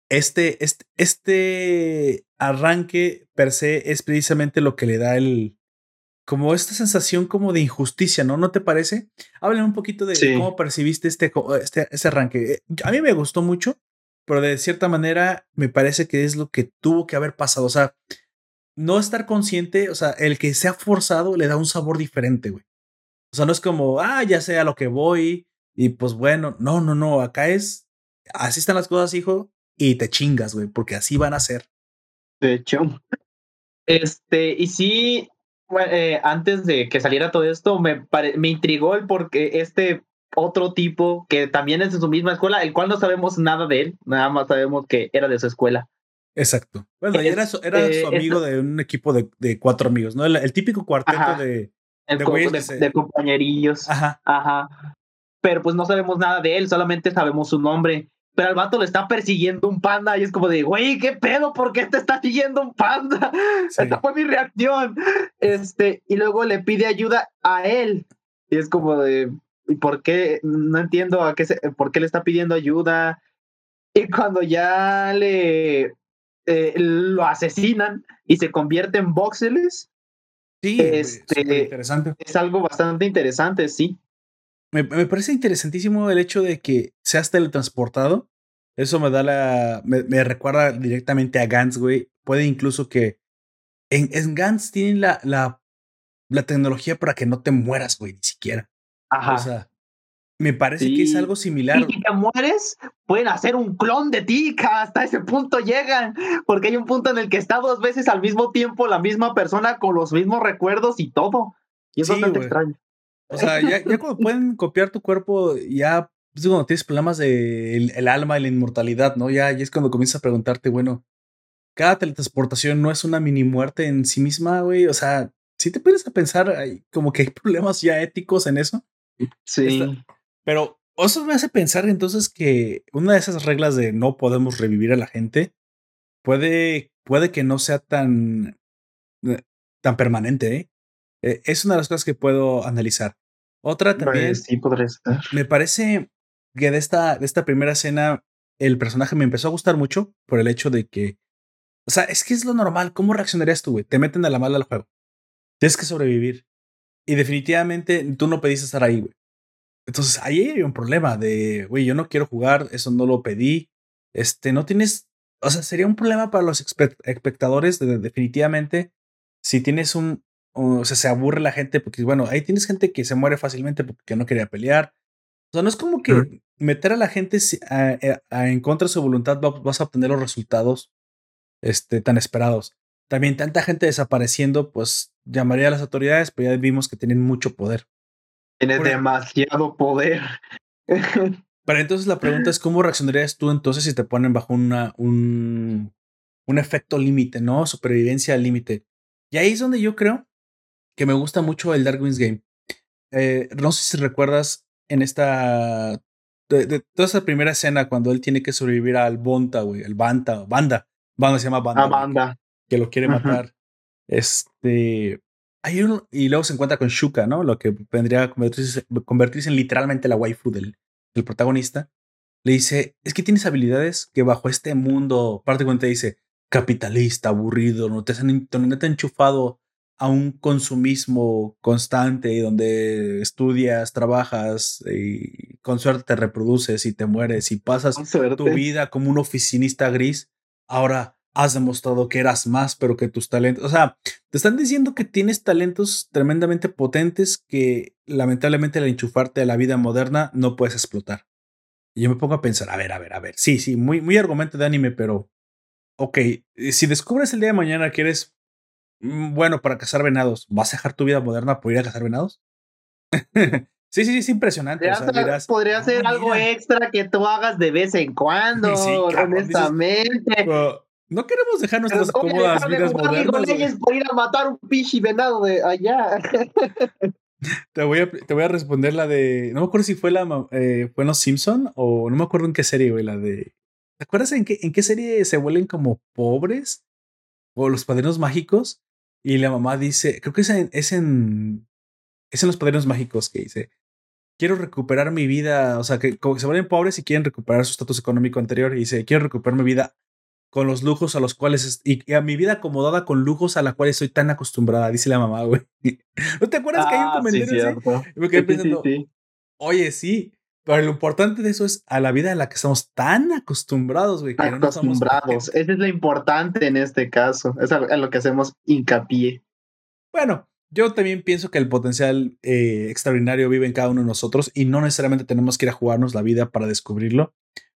Este, este, este arranque per se es precisamente lo que le da el, como esta sensación como de injusticia, ¿no? ¿No te parece? Hablen un poquito de cómo percibiste este, este, este arranque. Eh, a mí me gustó mucho, pero de cierta manera me parece que es lo que tuvo que haber pasado. O sea, no estar consciente, o sea, el que se ha forzado le da un sabor diferente, güey. O sea, no es como, ah, ya sé a lo que voy y pues bueno, no, no, no, acá es, así están las cosas, hijo, y te chingas, güey, porque así van a ser. De hecho, este, y sí, eh, antes de que saliera todo esto, me, me intrigó el porque este otro tipo que también es de su misma escuela, el cual no sabemos nada de él, nada más sabemos que era de su escuela. Exacto. Bueno, era, su, era su este, amigo de un equipo de, de, cuatro amigos, ¿no? El, típico cuarteto de, de, de, compañerillos. Ajá. Ajá. Pero pues no sabemos nada de él, solamente sabemos su nombre pero al vato le está persiguiendo un panda y es como de, güey, ¿qué pedo? ¿Por qué te está siguiendo un panda? Esta fue mi reacción. Este, y luego le pide ayuda a él. Y es como de, ¿y por qué? No entiendo a qué se, por qué le está pidiendo ayuda. Y cuando ya le eh, lo asesinan y se convierte en voxeles. Sí, este, interesante. Es algo bastante interesante, sí me, me, parece interesantísimo el hecho de que seas teletransportado. Eso me da la. Me, recuerda directamente a Gantz, güey. Puede incluso que. En, en Gantz tienen la, la, la tecnología para que no te mueras, güey, ni siquiera. Ajá. O sea, me parece que es algo similar. Y si te mueres, pueden hacer un clon de ti, hasta ese punto llegan, porque hay un punto en el que está dos veces al mismo tiempo la misma persona con los mismos recuerdos y todo. Y es bastante extraño. O sea, ya, ya cuando pueden copiar tu cuerpo, ya es cuando tienes problemas de el, alma y la inmortalidad, ¿no? Ya, ya es cuando comienzas a preguntarte, bueno, cada teletransportación no es una mini muerte en sí misma, güey. O sea, si te pones a pensar, como que hay problemas ya éticos en eso. Sí. pero eso me hace pensar entonces que una de esas reglas de no podemos revivir a la gente puede, puede que no sea tan, eh, tan permanente. ¿eh? ¿eh? es una de las cosas que puedo analizar. Otra también. sí, podría. Me parece que de esta, de esta primera escena el personaje me empezó a gustar mucho por el hecho de que. O sea, es que es lo normal. ¿Cómo reaccionarías tú, güey? Te meten a la mala al juego. Tienes que sobrevivir. Y definitivamente tú no pediste estar ahí, güey. Entonces ahí hay un problema de, güey, yo no quiero jugar, eso no lo pedí. Este, no tienes. O sea, sería un problema para los espectadores, definitivamente. Si tienes un. O sea, se aburre la gente porque, bueno, ahí tienes gente que se muere fácilmente porque no quería pelear o sea, no es como que meter a la gente eh, en contra de su voluntad vas a obtener los resultados este, tan esperados. También tanta gente desapareciendo, pues llamaría a las autoridades, pero ya vimos que tienen mucho poder. Tiene demasiado poder. pero entonces la pregunta es, ¿cómo reaccionarías tú entonces si te ponen bajo una, un, un efecto límite, ¿no? Supervivencia al límite. Y ahí es donde yo creo que me gusta mucho el Darwin's Game. Eh, no sé si recuerdas en esta. De, toda esa primera escena cuando él tiene que sobrevivir al Bonta, güey, el Banta, Banda. Banda se llama Banda. Ah, banda. Que, lo quiere matar. Este. Hay uno, y luego se encuentra con Shuka, ¿no? Lo que vendría a convertirse, convertirse en literalmente la waifu del, del protagonista. Le dice, es que tienes habilidades que bajo este mundo, prácticamente dice, capitalista, aburrido, no te han, no te han enchufado a un consumismo constante donde estudias, trabajas y con suerte te reproduces y te mueres y pasas tu vida como un oficinista gris, ahora has demostrado que eras más, pero que tus talentos, o sea, te están diciendo que tienes talentos tremendamente potentes que lamentablemente al enchufarte a la vida moderna no puedes explotar. Y yo me pongo a pensar, a ver, a ver, a ver, sí, sí, muy, muy argumento de anime, pero, ok, si descubres el día de mañana que eres bueno, para cazar venados, ¿vas a dejar tu vida moderna por ir a cazar venados? sí, sí, sí, es impresionante. Podría, ser ah, algo extra que tú hagas de vez en cuando, honestamente. no queremos dejar nuestras cómodas vidas modernas. por ir a matar un pichi venado de allá. te, voy a, te voy a responder la de. No me acuerdo si fue la eh, fue en Los Simpson o no me acuerdo en qué serie, güey, la de. ¿Te acuerdas en qué, en qué serie se vuelven como pobres? O los padrinos mágicos y la mamá dice, creo que es en, es en, es en los padrinos mágicos que dice, quiero recuperar mi vida, o sea, que como que se vuelven pobres y quieren recuperar su estatus económico anterior y dice, quiero recuperar mi vida con los lujos a los cuales, y, a mi vida acomodada con lujos a la cual estoy tan acostumbrada, dice la mamá, güey. ¿No te acuerdas que hay un ah, comentario sí, Oye, sí, pero lo importante de eso es a la vida a la que estamos tan acostumbrados, güey. acostumbrados. Eso es lo importante en este caso. Es a lo que hacemos hincapié. Bueno, yo también pienso que el potencial eh, extraordinario vive en cada uno de nosotros y no necesariamente tenemos que ir a jugarnos la vida para descubrirlo,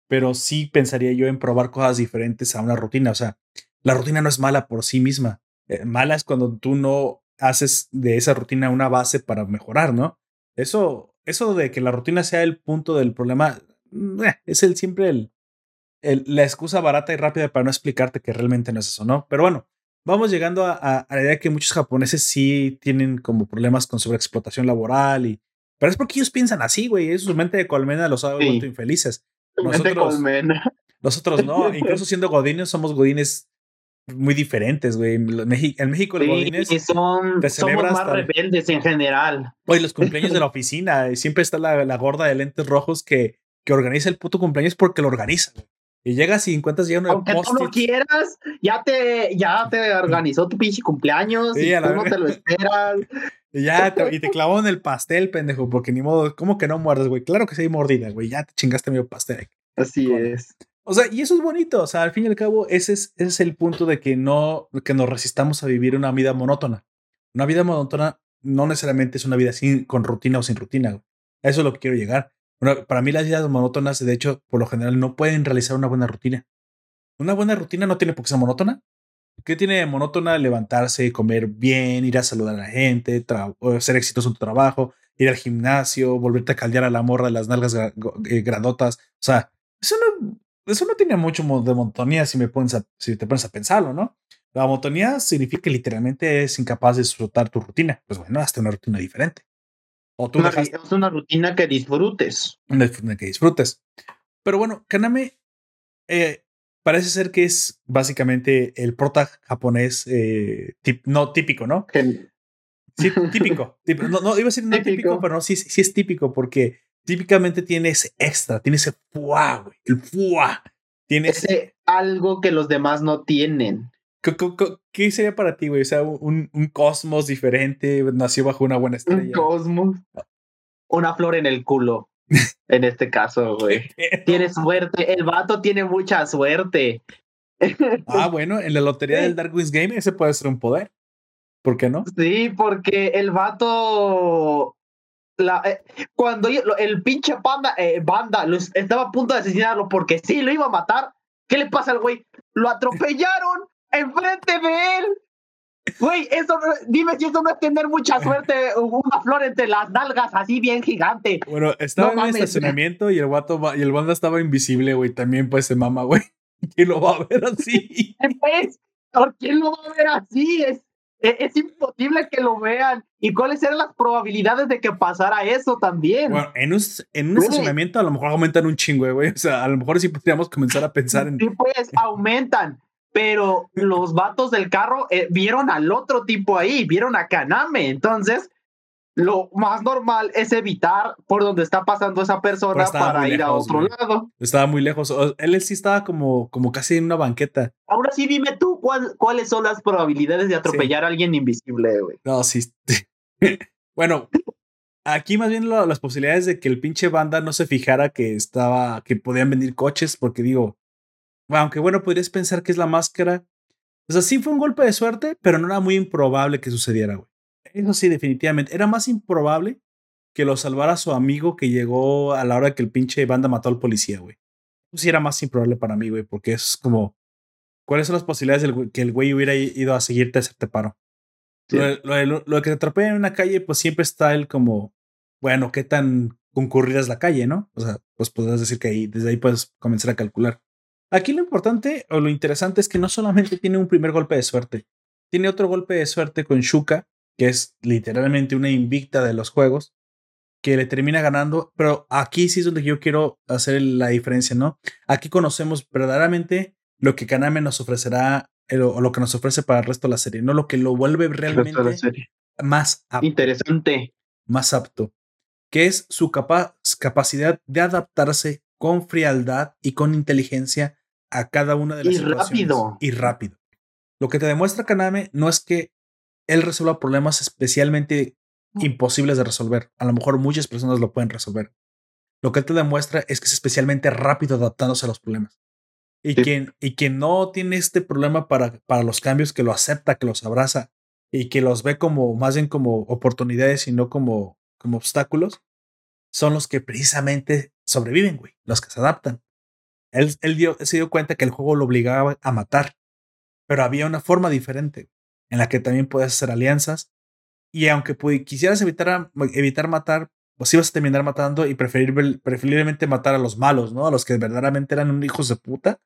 pero sí pensaría yo en probar cosas diferentes a una rutina. O sea, la rutina no es mala por sí misma. Eh, mala es cuando tú no haces de esa rutina una base para mejorar, ¿no? Eso eso de que la rutina sea el punto del problema eh, es el siempre el, la excusa barata y rápida para no explicarte que realmente no es eso, ¿no? Pero bueno, vamos llegando a, la idea de que muchos japoneses sí tienen como problemas con sobreexplotación laboral y... Pero es porque ellos piensan así, güey. Es su mente de colmena los ha vuelto infelices. Nosotros, nosotros no. Incluso siendo godines, somos godines muy diferentes, güey. En México, el Godines. Son, somos más rebeldes en general. Oye, los cumpleaños de la oficina. Siempre está la, la, gorda de lentes rojos que, que organiza el puto cumpleaños porque lo organiza. Y llegas y encuentras ya uno Aunque tú no quieras, ya te, ya te organizó tu pinche cumpleaños y tú no te lo esperas. Y ya, te, y te clavó en el pastel, pendejo, porque ni modo, ¿cómo que no muerdes, güey? Claro que sí mordida, güey, ya te chingaste medio pastel. Así es. O sea, y eso es bonito. O sea, al fin y al cabo, ese es, es el punto de que no, que nos resistamos a vivir una vida monótona. Una vida monótona no necesariamente es una vida sin, con rutina o sin rutina. eso es lo que quiero llegar. para mí las vidas monótonas, de hecho, por lo general no pueden realizar una buena rutina. Una buena rutina no tiene por qué ser monótona. ¿Qué tiene monótona? Levantarse, comer bien, ir a saludar a la gente, ser exitoso en tu trabajo, ir al gimnasio, volverte a caldear a la morra de las nalgas eh, grandotas. O sea, eso no, eso no tiene mucho de monotonía si, me pones si te pones a pensarlo, ¿no? La monotonía significa que literalmente es incapaz de disfrutar tu rutina. Pues bueno, hazte una rutina diferente. O tú una, Es una rutina que disfrutes. Una rutina que disfrutes. Pero bueno, Kaname eh, parece ser que es básicamente el prota japonés eh, no típico, ¿no? Sí, típico. no, no, iba a decir no típico, pero no, sí, sí es típico porque típicamente tiene ese extra, tiene ese fuá, güey, el fuá. Tiene ese, algo que los demás no tienen. ¿Qué, sería para ti, güey? O sea, un, un, cosmos diferente, nació bajo una buena estrella. Un cosmos. Una flor en el culo. en este caso, güey. Tiene suerte. El vato tiene mucha suerte. ah, bueno, en la lotería del Dark Wings Game ese puede ser un poder. ¿Por qué no? Sí, porque el vato. La, eh, cuando el pinche panda, eh, banda estaba a punto de asesinarlo porque sí lo iba a matar, ¿qué le pasa al güey? Lo atropellaron enfrente de él. Güey, eso, dime si eso no es tener mucha suerte, una flor entre las nalgas así bien gigante. Bueno, estaba en el estacionamiento y el guato y el banda estaba invisible, güey. También pues se mama, güey. ¿Quién lo va a ver así? Pues, ¿por quién lo va a ver así? Es, e, es, imposible que lo vean. ¿Y cuáles eran las probabilidades de que pasara eso también? Bueno, en un, en un estacionamiento a lo mejor aumentan un chingo, güey. O sea, a lo mejor sí podríamos comenzar a pensar en. Sí, pues aumentan pero los vatos del carro eh, vieron al otro tipo ahí, vieron a Kaname. Entonces, lo más normal es evitar por donde está pasando esa persona para ir a otro lado. Estaba muy lejos. Él sí estaba como, como casi en una banqueta. Ahora sí, dime tú cuáles son las probabilidades de atropellar a alguien invisible, güey. No, sí. bueno, aquí más bien las posibilidades de que el pinche banda no se fijara que estaba, que podían venir coches, porque digo, aunque bueno, podrías pensar que es la máscara. O sea, sí fue un golpe de suerte, pero no era muy improbable que sucediera, güey. Eso sí, definitivamente. Era más improbable que lo salvara su amigo que llegó a la hora que el pinche banda mató al policía, güey. Eso sí era más improbable para mí, güey, porque es como. ¿Cuáles son las posibilidades de que el güey hubiera ido a seguirte a hacerte paro? Lo, de, que te atropellen en una calle, pues siempre está el como, bueno, qué tan concurrida es la calle, ¿no? O sea, pues podrás decir que ahí, desde ahí puedes comenzar a calcular. Aquí lo importante o lo interesante es que no solamente tiene un primer golpe de suerte, tiene otro golpe de suerte con Shuka, que es literalmente una invicta de los juegos, que le termina ganando, pero aquí sí es donde yo quiero hacer la diferencia, ¿no? Aquí conocemos verdaderamente lo que Kaname nos ofrecerá eh, o lo que nos ofrece para el resto de la serie, no lo que lo vuelve realmente más interesante, más apto, que es su capacidad de adaptarse con frialdad y con inteligencia a cada una de las y rápido. Y rápido. Lo que te demuestra Kaname no es que él resuelva problemas especialmente imposibles de resolver. A lo mejor muchas personas lo pueden resolver. Lo que él te demuestra es que es especialmente rápido adaptándose a los problemas. Y, quien, y quien no tiene este problema para, para los cambios, que lo acepta, que los abraza y que los ve como más bien como oportunidades y no como, como obstáculos, son los que precisamente sobreviven, güey, los que se adaptan. Él, se dio cuenta que el juego lo obligaba a matar, pero había una forma diferente en la que también podías hacer alianzas. Y aunque quisieras evitar, evitar matar, pues ibas a terminar matando y preferir, preferiblemente matar a los malos, ¿no? A los que verdaderamente eran hijos de puta.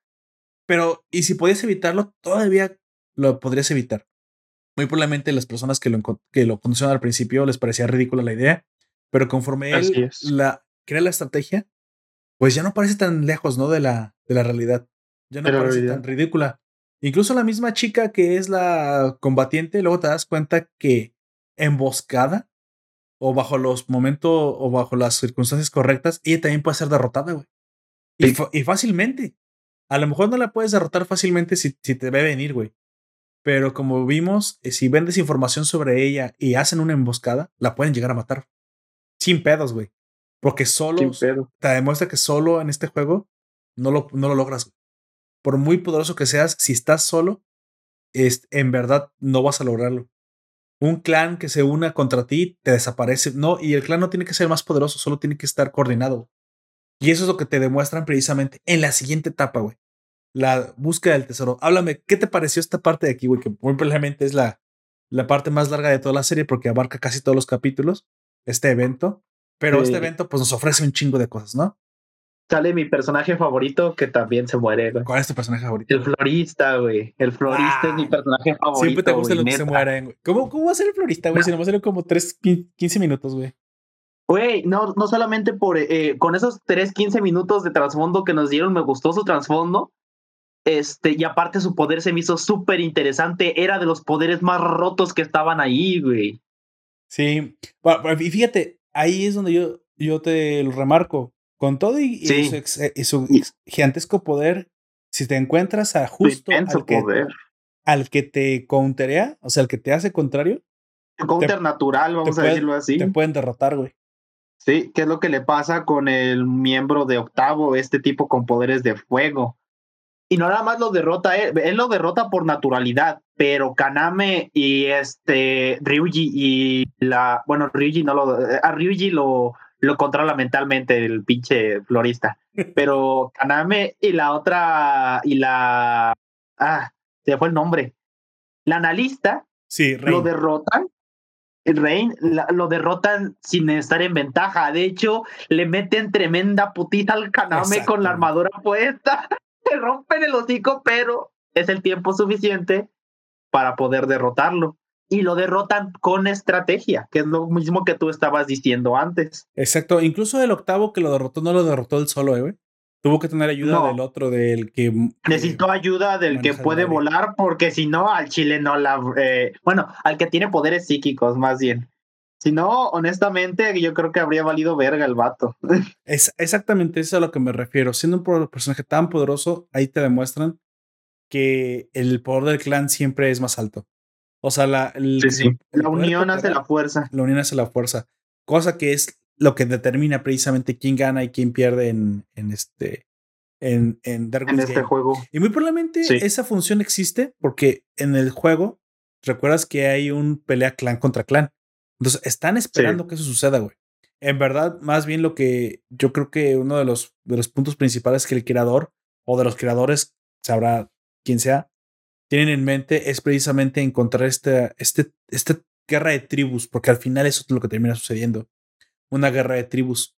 Pero, y si podías evitarlo, todavía lo podrías evitar. Muy probablemente las personas que lo, que lo conocieron al principio les parecía ridícula la idea, pero conforme él la, crea la estrategia, pues ya no parece tan lejos, ¿no? De la, de la realidad. Ya no parece tan ridícula. Incluso la misma chica que es la combatiente, luego te das cuenta que emboscada o bajo los momentos o bajo las circunstancias correctas, ella también puede ser derrotada, güey. Y, y, fácilmente. A lo mejor no la puedes derrotar fácilmente si, si te ve venir, güey. Pero como vimos, eh, si vendes información sobre ella y hacen una emboscada, la pueden llegar a matar. Sin pedos, güey. Porque solo te demuestra que solo en este juego no lo, no lo logras. Por muy poderoso que seas, si estás solo, es, en verdad no vas a lograrlo. Un clan que se una contra ti te desaparece. No, y el clan no tiene que ser más poderoso, solo tiene que estar coordinado. Y eso es lo que te demuestran precisamente en la siguiente etapa, güey. La búsqueda del tesoro. Háblame, ¿qué te pareció esta parte de aquí, güey? Que muy probablemente es la, la parte más larga de toda la serie porque abarca casi todos los capítulos. este evento, pero este evento pues nos ofrece un chingo de cosas, ¿no? Sale mi personaje favorito que también se muere, güey. ¿Cuál es tu personaje favorito? El florista, güey. El florista es mi ah, personaje favorito. Siempre te gusta lo que se mueren, güey. ¿Cómo, ¿Cómo va a ser el florista, güey? Si nomás salió como 3, 15 minutos, güey. Güey, no, no solamente por eh, con esos 3, 15 minutos de trasfondo que nos dieron, me gustó su trasfondo. Este, y aparte su poder se me hizo súper interesante. Era de los poderes más rotos que estaban ahí, güey. Sí. Y fíjate, ahí es donde yo, yo te lo remarco. Con todo y, su, gigantesco poder, si te encuentras a justo al que, al que, te counterea, o sea, al que te hace contrario. counter natural, vamos a decirlo así. Te pueden derrotar, güey. Sí, ¿qué es lo que le pasa con el miembro de octavo, este tipo con poderes de fuego? Y no nada más lo derrota él, él lo derrota por naturalidad, pero Kaname y este Ryuji y la, bueno, Ryuji no lo, a Ryuji lo, lo controla mentalmente el pinche florista. Pero Kaname y la otra, y la, ah, se fue el nombre. La analista sí, lo derrotan. El Rein lo derrotan sin estar en ventaja. De hecho, le meten tremenda putita al Kaname con la armadura puesta. Se rompen el hocico, pero es el tiempo suficiente para poder derrotarlo y lo derrotan con estrategia, que es lo mismo que tú estabas diciendo antes. Exacto, incluso el octavo que lo derrotó no lo derrotó él solo, ¿eh? Tuvo que tener ayuda del otro, del que... Necesitó ayuda del que puede volar, porque si no, al chile no la... Eh, bueno, al que tiene poderes psíquicos, más bien. Si no, honestamente, yo creo que habría valido verga el vato. Es exactamente eso a lo que me refiero. Siendo un personaje tan poderoso, ahí te demuestran que el poder del clan siempre es más alto. O sea, la, la unión hace la fuerza. La unión hace la fuerza. Cosa que es lo que determina precisamente quién gana y quién pierde en, en este. En, en, en este juego. Y muy probablemente esa función existe porque en el juego, recuerdas que hay un pelea clan contra clan. Entonces están esperando que eso suceda, güey. En verdad, más bien lo que yo creo que uno de los, de los puntos principales que el creador o de los creadores, sabrá quién sea, tienen en mente es precisamente encontrar esta, este, esta guerra de tribus, porque al final eso es lo que termina sucediendo. Una guerra de tribus.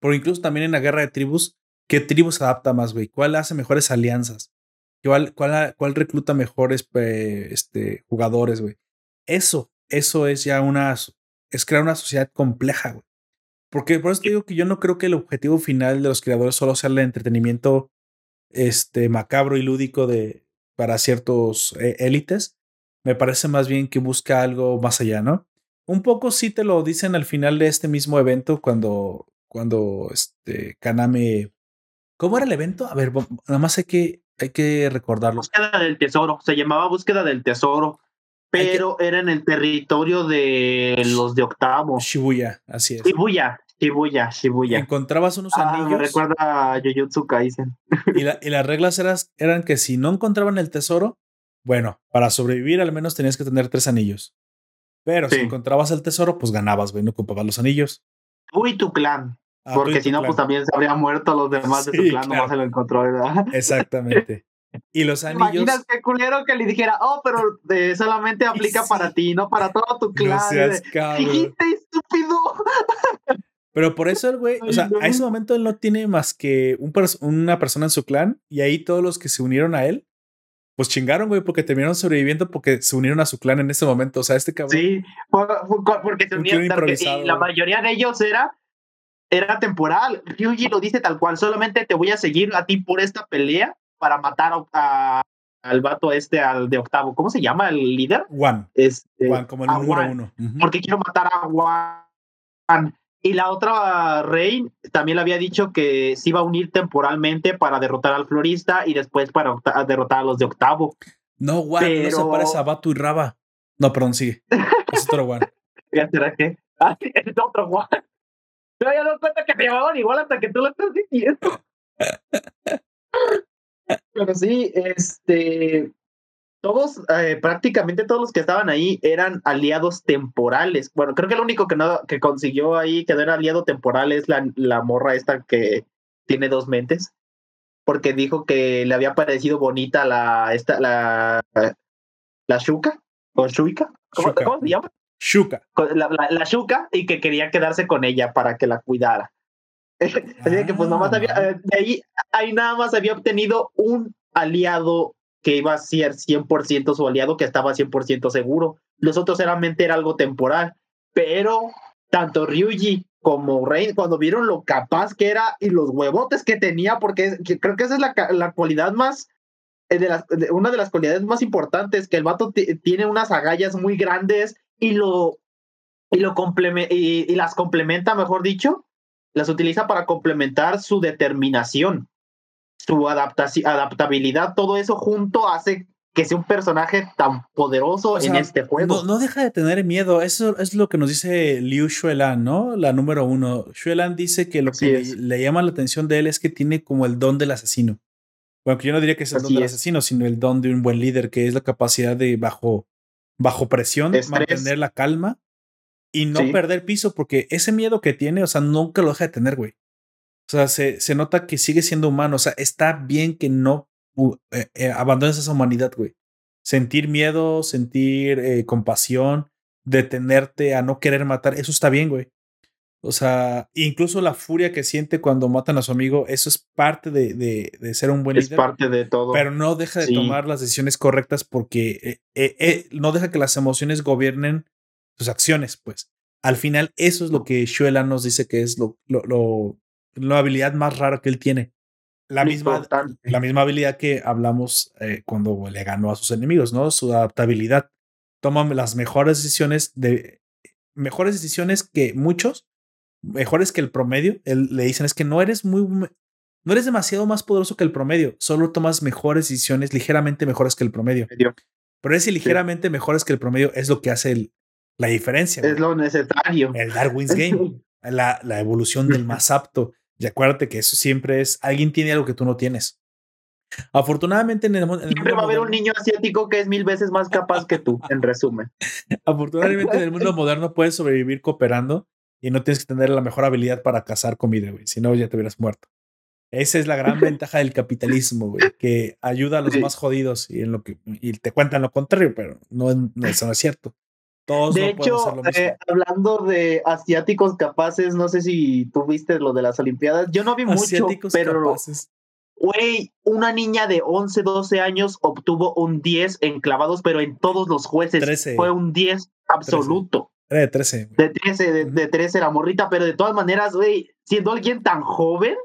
Pero incluso también en la guerra de tribus, ¿qué tribu se adapta más, güey? ¿Cuál hace mejores alianzas? ¿Cuál, cuál, cuál recluta mejores este, jugadores, güey? Eso, eso es ya una, es crear una sociedad compleja, güey. Porque por eso te digo que yo no creo que el objetivo final de los creadores solo sea el entretenimiento este, macabro y lúdico de, para ciertos eh, élites. Me parece más bien que busca algo más allá, ¿no? Un poco sí te lo dicen al final de este mismo evento cuando, cuando este Kaname. ¿Cómo era el evento? A ver, nada más hay que, hay que recordarlo. Búsqueda del tesoro. Se llamaba Búsqueda del tesoro. Pero era en el territorio de los de octavo. Shibuya, así es. Shibuya, Shibuya, Shibuya. Encontrabas unos ah, anillos. Me recuerda a Jujutsu Kaisen. Y, y las reglas eran, eran que si no encontraban el tesoro, bueno, para sobrevivir al menos tenías que tener tres anillos. Pero si encontrabas el tesoro, pues ganabas, güey, no ocupabas los anillos. Tú y tu clan. Ah, porque si no, pues también se habrían muerto los demás de tu clan, no se lo encontró, ¿verdad? Exactamente. Y los anillos. Imaginas qué culero que le dijera, oh, pero eh, solamente aplica para ti, no para todo tu clan. No seas Dijiste, estúpido. Pero por eso el güey, o sea, a ese momento él no tiene más que un una persona en su clan y ahí todos los que se unieron a él, pues chingaron, güey, porque terminaron sobreviviendo porque se unieron a su clan en ese momento. O sea, este cabrón. Sí, porque se unieron. Y la mayoría de ellos era, era temporal. Ryuji lo dice tal cual, solamente te voy a seguir a ti por esta pelea para matar a, al vato este, al de octavo. ¿Cómo se llama el líder? Juan. Este, Juan, como el número uno. Porque quiero matar a Juan. Y la otra Rey también le había dicho que se iba a unir temporalmente para derrotar al florista y después para derrotar a los de octavo. No, Juan, no se parece a Batu y Raba. No, perdón, sigue. Es otro Juan. ¿Será que? Ah, es otro Juan. No había dado cuenta que se llamaban igual hasta que tú lo estás diciendo. Pero sí, este todos, eh, prácticamente todos los que estaban ahí eran aliados temporales. Bueno, creo que el único que no que consiguió ahí quedar aliado temporal es la, la morra esta que tiene dos mentes. Porque dijo que le había parecido bonita la esta la la Shuka o Shuika. ¿Cómo, se llama? Shuka. La, la, Shuka y que quería quedarse con ella para que la cuidara. Así que pues nomás había, ah. eh, de ahí, ahí nada más había obtenido un aliado que iba a ser 100% su aliado, que estaba 100% seguro. Los otros era algo temporal. Pero tanto Ryuji como Rey, cuando vieron lo capaz que era y los huevotes que tenía, porque creo que esa es la, la cualidad más, eh, de las, una de las cualidades más importantes, que el vato tiene unas agallas muy grandes y lo, y, lo y, y las complementa, mejor dicho, las utiliza para complementar su determinación, su adaptabilidad, todo eso junto hace que sea un personaje tan poderoso en este juego. No, deja de tener miedo. Eso es lo que nos dice Liu Xuelan, ¿no? La número uno. Xuelan dice que lo que le, llama la atención de él es que tiene como el don del asesino. Bueno, que yo no diría que es el don del asesino, sino el don de un buen líder, que es la capacidad de bajo, bajo presión mantener la calma y no perder piso, porque ese miedo que tiene, o sea, nunca lo deja de tener, güey. O sea, se, se nota que sigue siendo humano. O sea, está bien que no eh, eh, abandones esa humanidad, güey. Sentir miedo, sentir eh, compasión, detenerte a no querer matar, eso está bien, güey. O sea, incluso la furia que siente cuando matan a su amigo, eso es parte de, de, ser un buen líder. Es parte de todo. Pero no deja de tomar las decisiones correctas porque no deja que las emociones gobiernen sus acciones, pues. Al final, eso es lo que Shuela nos dice que es lo, lo, lo, la habilidad más rara que él tiene. La misma, la misma habilidad que hablamos eh, cuando le ganó a sus enemigos, ¿no? Su adaptabilidad. Toma las mejores decisiones de mejores decisiones que muchos, mejores que el promedio. Él, le dicen es que no eres muy no eres demasiado más poderoso que el promedio, solo tomas mejores decisiones ligeramente mejores que el promedio. Pero ese ligeramente mejores que el promedio es lo que hace la diferencia. Es lo necesario. El Darwin's Game, la, la evolución del más apto. Y acuérdate que eso siempre es, alguien tiene algo que tú no tienes. Afortunadamente en el, mundo Siempre va a haber un niño asiático que es mil veces más capaz que tú, en resumen. Afortunadamente en el mundo moderno puedes sobrevivir cooperando y no tienes que tener la mejor habilidad para cazar comida, güey. Si no, ya te hubieras muerto. Esa es la gran ventaja del capitalismo, güey, que ayuda a los más jodidos y en lo que y te cuentan lo contrario, pero no, eso no es cierto de hecho, eh, hablando de asiáticos capaces, no sé si tú viste lo de las Olimpiadas. Yo no vi mucho, pero. Güey, una niña de 11, 12 años obtuvo un 10 en clavados, pero en todos los jueces. Fue un 10 absoluto. de 13. De 13, de, de 13 la morrita, pero de todas maneras, güey, siendo alguien tan joven,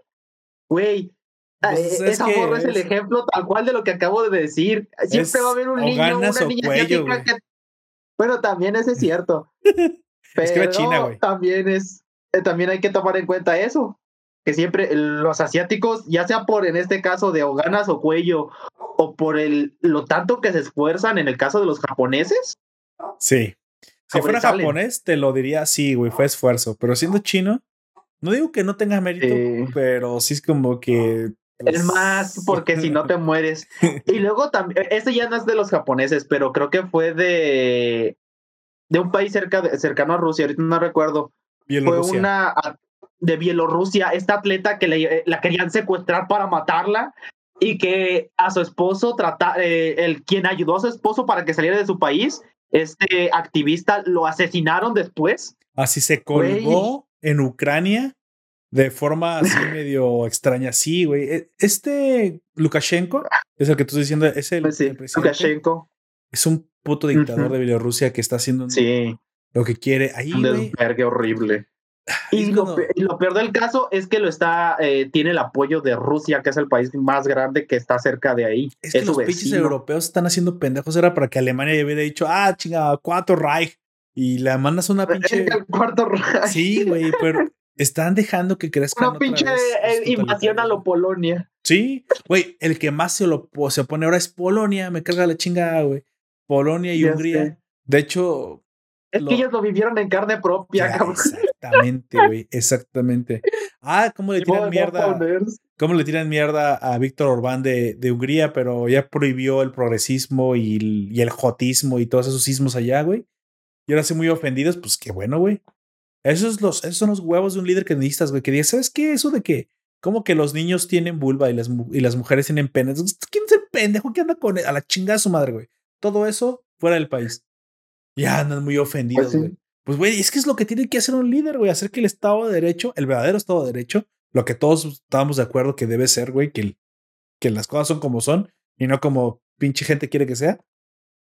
güey, pues eh, esa morra es, el ejemplo tal cual de lo que acabo de decir. Siempre va a haber un niño, una niña asiática que bueno, también eso es cierto. es que China. También es, eh, también hay que tomar en cuenta eso. Que siempre los asiáticos, ya sea por en este caso de o o cuello, o por el lo tanto que se esfuerzan en el caso de los japoneses. Sí. Si fuera japonés, te lo diría sí, güey, fue esfuerzo. Pero siendo chino, no digo que no tenga mérito, pero sí es como que es más, porque si no te mueres. Y luego también, este ya no es de los japoneses, pero creo que fue de, de un país cerca de, cercano a Rusia, ahorita no recuerdo. Fue una de Bielorrusia, esta atleta que le, la querían secuestrar para matarla y que a su esposo, trata, eh, el quien ayudó a su esposo para que saliera de su país, este activista lo asesinaron después. Así se colgó en Ucrania de forma así medio extraña. Sí, güey. E, este Lukashenko es el que tú estás diciendo, es el, pues Lukashenko. Es un puto dictador de Bielorrusia que está haciendo lo que quiere. Ahí, un desvergue horrible. Y lo, peor del caso es que lo está, eh, tiene el apoyo de Rusia, que es el país más grande que está cerca de ahí. Es que los pinches europeos están haciendo pendejos. Era para que Alemania hubiera dicho, ah, chinga, cuatro Reich. Y le mandas una pinche. El cuarto Reich. Sí, güey, pero están dejando que crezca. Una pinche eh, invasión a lo Polonia. Sí, güey, el que más se, lo, se opone ahora es Polonia, me carga la chingada, güey. Polonia y Hungría. De hecho. Es que ellos lo vivieron en carne propia, cabrón. Exactamente, güey, exactamente. Ah, ¿cómo le tiran mierda? ¿Cómo le tiran mierda a Víctor Orbán de, de, Hungría, pero ya prohibió el progresismo y el, y el jotismo y todos esos sismos allá, güey? Y ahora sí muy ofendidos, pues qué bueno, güey. Esos, los, esos son los huevos de un líder que necesitas, güey. Que diga, ¿sabes qué? Eso de que, como que los niños tienen vulva y las, y las mujeres tienen penes. ¿Quién es el pendejo que anda con a la chingada de su madre, güey? Todo eso fuera del país. Ya andan muy ofendidos, Pues sí. güey. Pues, güey, es que es lo que tiene que hacer un líder, güey. Hacer que el Estado de Derecho, el verdadero Estado de Derecho, lo que todos estábamos de acuerdo que debe ser, güey, que, el- que las cosas son como son y no como pinche gente quiere que sea.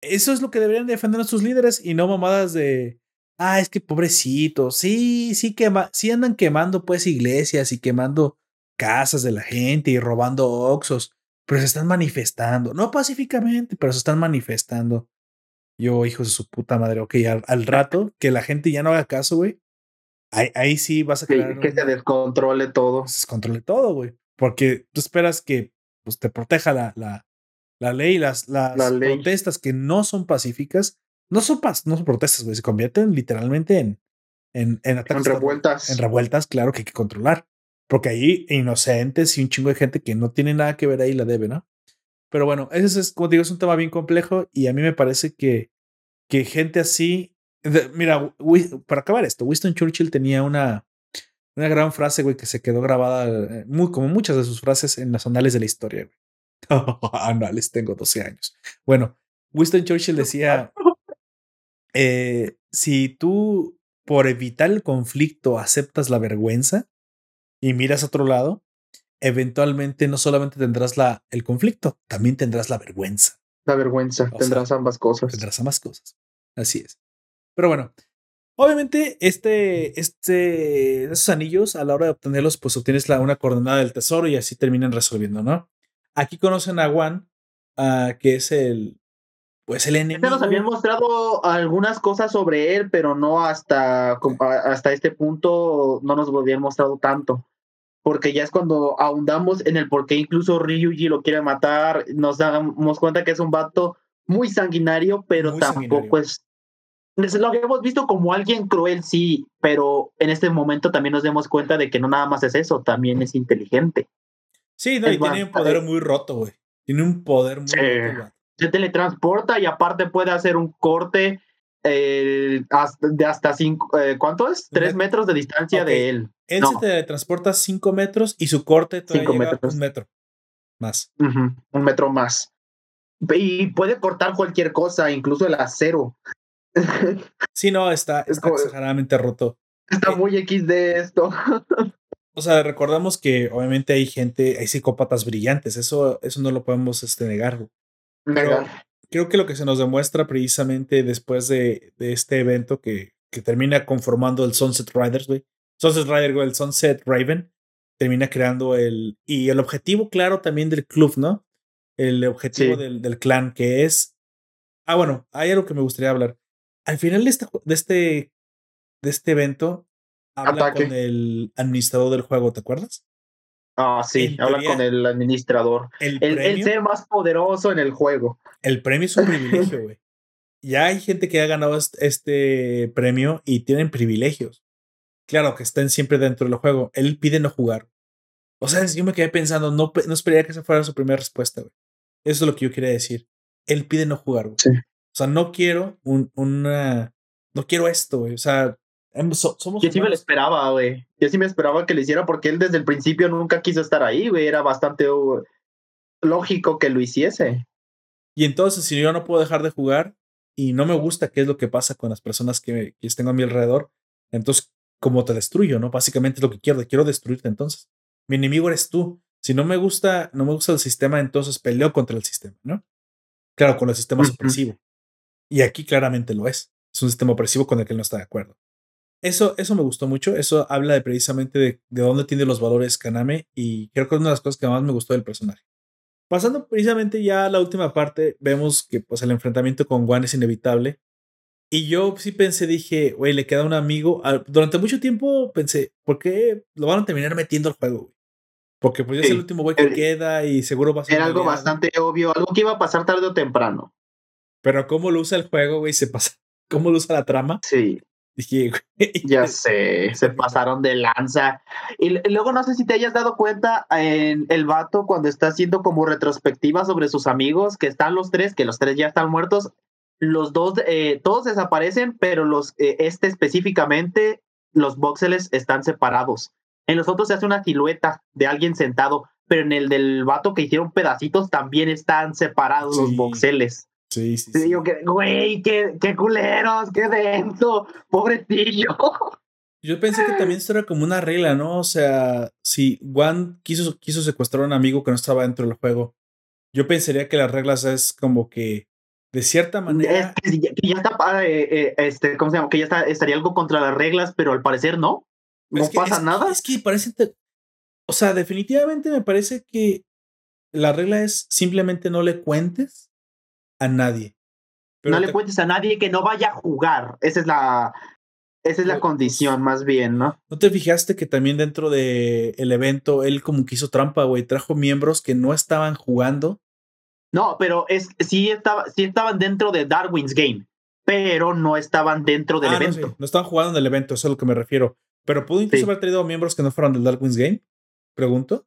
Eso es lo que deberían defender nuestros líderes y no mamadas de, ah, es que pobrecito, sí, sí, quema, sí andan quemando pues iglesias y quemando casas de la gente y robando oxos, pero se están manifestando, no pacíficamente, pero se están manifestando. Yo, hijos de su puta madre, ok, al, al rato que la gente ya no haga caso, güey, ahí, ahí sí vas a Sí, crear que se descontrole todo. se descontrole todo, güey. Porque tú esperas que pues, te proteja la, la, la ley, las, las La ley. protestas que no son pacíficas, no son, no son protestas, güey, se convierten literalmente en, en, en ataques. En revueltas. En revueltas, claro que hay que controlar. Porque ahí inocentes y un chingo de gente que no tiene nada que ver ahí la debe, ¿no? Pero bueno, ese es, como te digo, es un tema bien complejo y a mí me parece que, que gente así. de- mira, para acabar esto, Winston Churchill tenía una, una gran frase, güey, que se quedó grabada, eh, muy, como muchas de sus frases en las anales de la historia, güey. anales, tengo 12 años. Bueno, Winston Churchill decía: eh, si tú, por evitar el conflicto, aceptas la vergüenza y miras a otro lado, eventualmente no solamente tendrás la, el conflicto, también tendrás la vergüenza. La vergüenza. O Tendrás ambas cosas. Tendrás más cosas. Así es. Pero bueno, obviamente, este, este, esos anillos, a la hora de obtenerlos, pues obtienes la, una coordenada del tesoro y así terminan resolviendo, ¿no? Aquí conocen a Juan, ah, que es el, pues el enemigo. nos habían mostrado algunas cosas sobre él, pero no hasta, hasta este punto no nos lo habían mostrado tanto. Porque ya es cuando ahondamos en el por qué incluso Ryuji lo quiere matar, nos damos cuenta que es un vato muy sanguinario, pero Muy tampoco es... es Lo habíamos visto como alguien cruel, sí, pero en este momento también nos damos cuenta de que no nada más es eso, también es inteligente. Sí, no, y tiene un poder muy roto, güey. Tiene un poder muy Sí. roto. Se teletransporta y aparte puede hacer un corte eh, hasta- de hasta cinco, eh, ¿cuánto es? Tres Met- metros de distancia de él. Él No. se teletransporta 5 metros y su corte todavía Cinco llega metros. un metro más. Un metro más. Y puede cortar cualquier cosa, incluso el acero. Sí, no, está, Es está exageradamente roto. Está Eh. muy X de esto. O sea, recordamos que obviamente hay gente, hay psicópatas brillantes, eso, eso no lo podemos este, negar. Pero creo que lo que se nos demuestra precisamente después de, de este evento que, que termina conformando el Sunset Riders, güey. Sunset Rider, güey, el Sunset Raven, termina creando el. Y el objetivo, claro, también del club, ¿no? El objetivo Sí. del, del clan, que es. Ah, bueno, hay algo que me gustaría hablar. Al final de este, de este, de este evento, habla Ataque. con el administrador del juego, ¿te acuerdas? Ah, sí, habla con el administrador. El, El, el premio, ser más poderoso en el juego. el premio es un privilegio, güey. Ya hay gente que ha ganado est- este premio y tienen privilegios. Claro, que estén siempre dentro del juego. Él pide no jugar. O sea, yo me quedé pensando, no, no esperaría que esa fuera su primera respuesta, güey. Eso es lo que yo quería decir. Él pide no jugar, güey. Sí. O sea, no quiero un, una. No quiero esto, güey. O sea, so- somos. Yo sí me lo esperaba, güey. Yo sí me esperaba que lo hiciera porque él desde el principio nunca quiso estar ahí, güey. Era bastante uh, lógico que lo hiciese. Y entonces, si yo no puedo dejar de jugar y no me gusta qué es lo que pasa con las personas que, que tengo a mi alrededor, entonces, ¿cómo te destruyo? ¿No? Básicamente es lo que quiero, quiero destruirte entonces. Mi enemigo eres tú. Si no me gusta, no me gusta el sistema, entonces peleo contra el sistema, ¿no? Claro, con el sistema Ujú. opresivo. Y aquí claramente lo es. Es un sistema opresivo con el que él no está de acuerdo. Eso, eso me gustó mucho. Eso habla de precisamente de, de dónde tiene los valores Kaname y creo que es una de las cosas que más me gustó del personaje. Pasando precisamente ya a la última parte, vemos que pues el enfrentamiento con Juan es inevitable. Y yo sí pensé, dije, güey, le queda un amigo. Ah, Durante mucho tiempo pensé, ¿por qué lo van a terminar metiendo al juego? güey? Porque pues es el último güey que queda y seguro va a ser Era algo aliado. bastante obvio, algo que iba a pasar tarde o temprano. Pero cómo lo usa el juego, güey, se pasa. ¿Cómo lo usa la trama? Sí, Dije, güey. ya sé, se pasaron de lanza. Y, luego no sé si te hayas dado cuenta en el vato cuando está haciendo como retrospectiva sobre sus amigos, que están los tres, que los tres ya están muertos. Los dos, eh, todos desaparecen, pero los, eh, este específicamente, los voxeles están separados. En los otros se hace una silueta de alguien sentado, pero en el del vato que hicieron pedacitos también están separados los Sí. voxeles. Sí, sí. Yo que, güey, qué, qué culeros, qué denso, pobrecillo. Yo pensé que también esto era como una regla, ¿no? O sea, si Juan quiso, quiso secuestrar a un amigo que no estaba dentro del juego, yo pensaría que las reglas es como que de cierta manera. Es que, ya, está, eh, eh, este, ¿cómo se llama? Que ya está, estaría algo contra las reglas, pero al parecer no. No pasa nada. Es que parece. O sea, definitivamente me parece que la regla es simplemente no le cuentes a nadie. no le cuentes a nadie que no vaya a jugar. Esa es la, esa es la condición, más bien, ¿no? ¿No te fijaste que también dentro del el evento él como que hizo trampa, güey? Trajo miembros que no estaban jugando. No, pero es, sí, estaba, sí estaban dentro de Darwin's Game, pero no estaban dentro del ah, evento. No, estaban jugando en el evento, eso es a lo que me refiero. Pero ¿pudo incluso haber traído miembros que no fueran del Darwin's Game? Pregunto.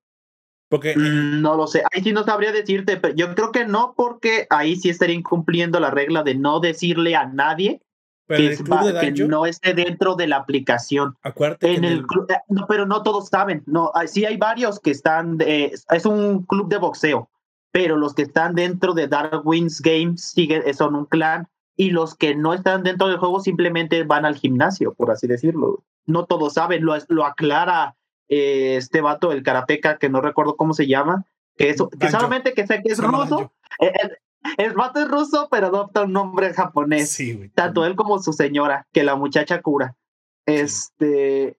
Porque. Mm, no lo sé. Ahí sí no sabría decirte, pero yo creo que no, porque ahí sí estaría incumpliendo la regla de no decirle a nadie que, no esté dentro de la aplicación. Acuérdate. En, el, club, eh, no, pero no todos saben. No, sí hay varios que están. es un club de boxeo, pero los que están dentro de Darwin's Games siguen, son un clan y los que no están dentro del juego simplemente van al gimnasio, por así decirlo. No todos saben, lo, lo aclara eh, este vato, el karateca, que no recuerdo cómo se llama, que, eso, que solamente que sé que es ruso. El, el, vato es ruso, pero adopta un nombre japonés. Tanto él como su señora, que la muchacha cura. Este,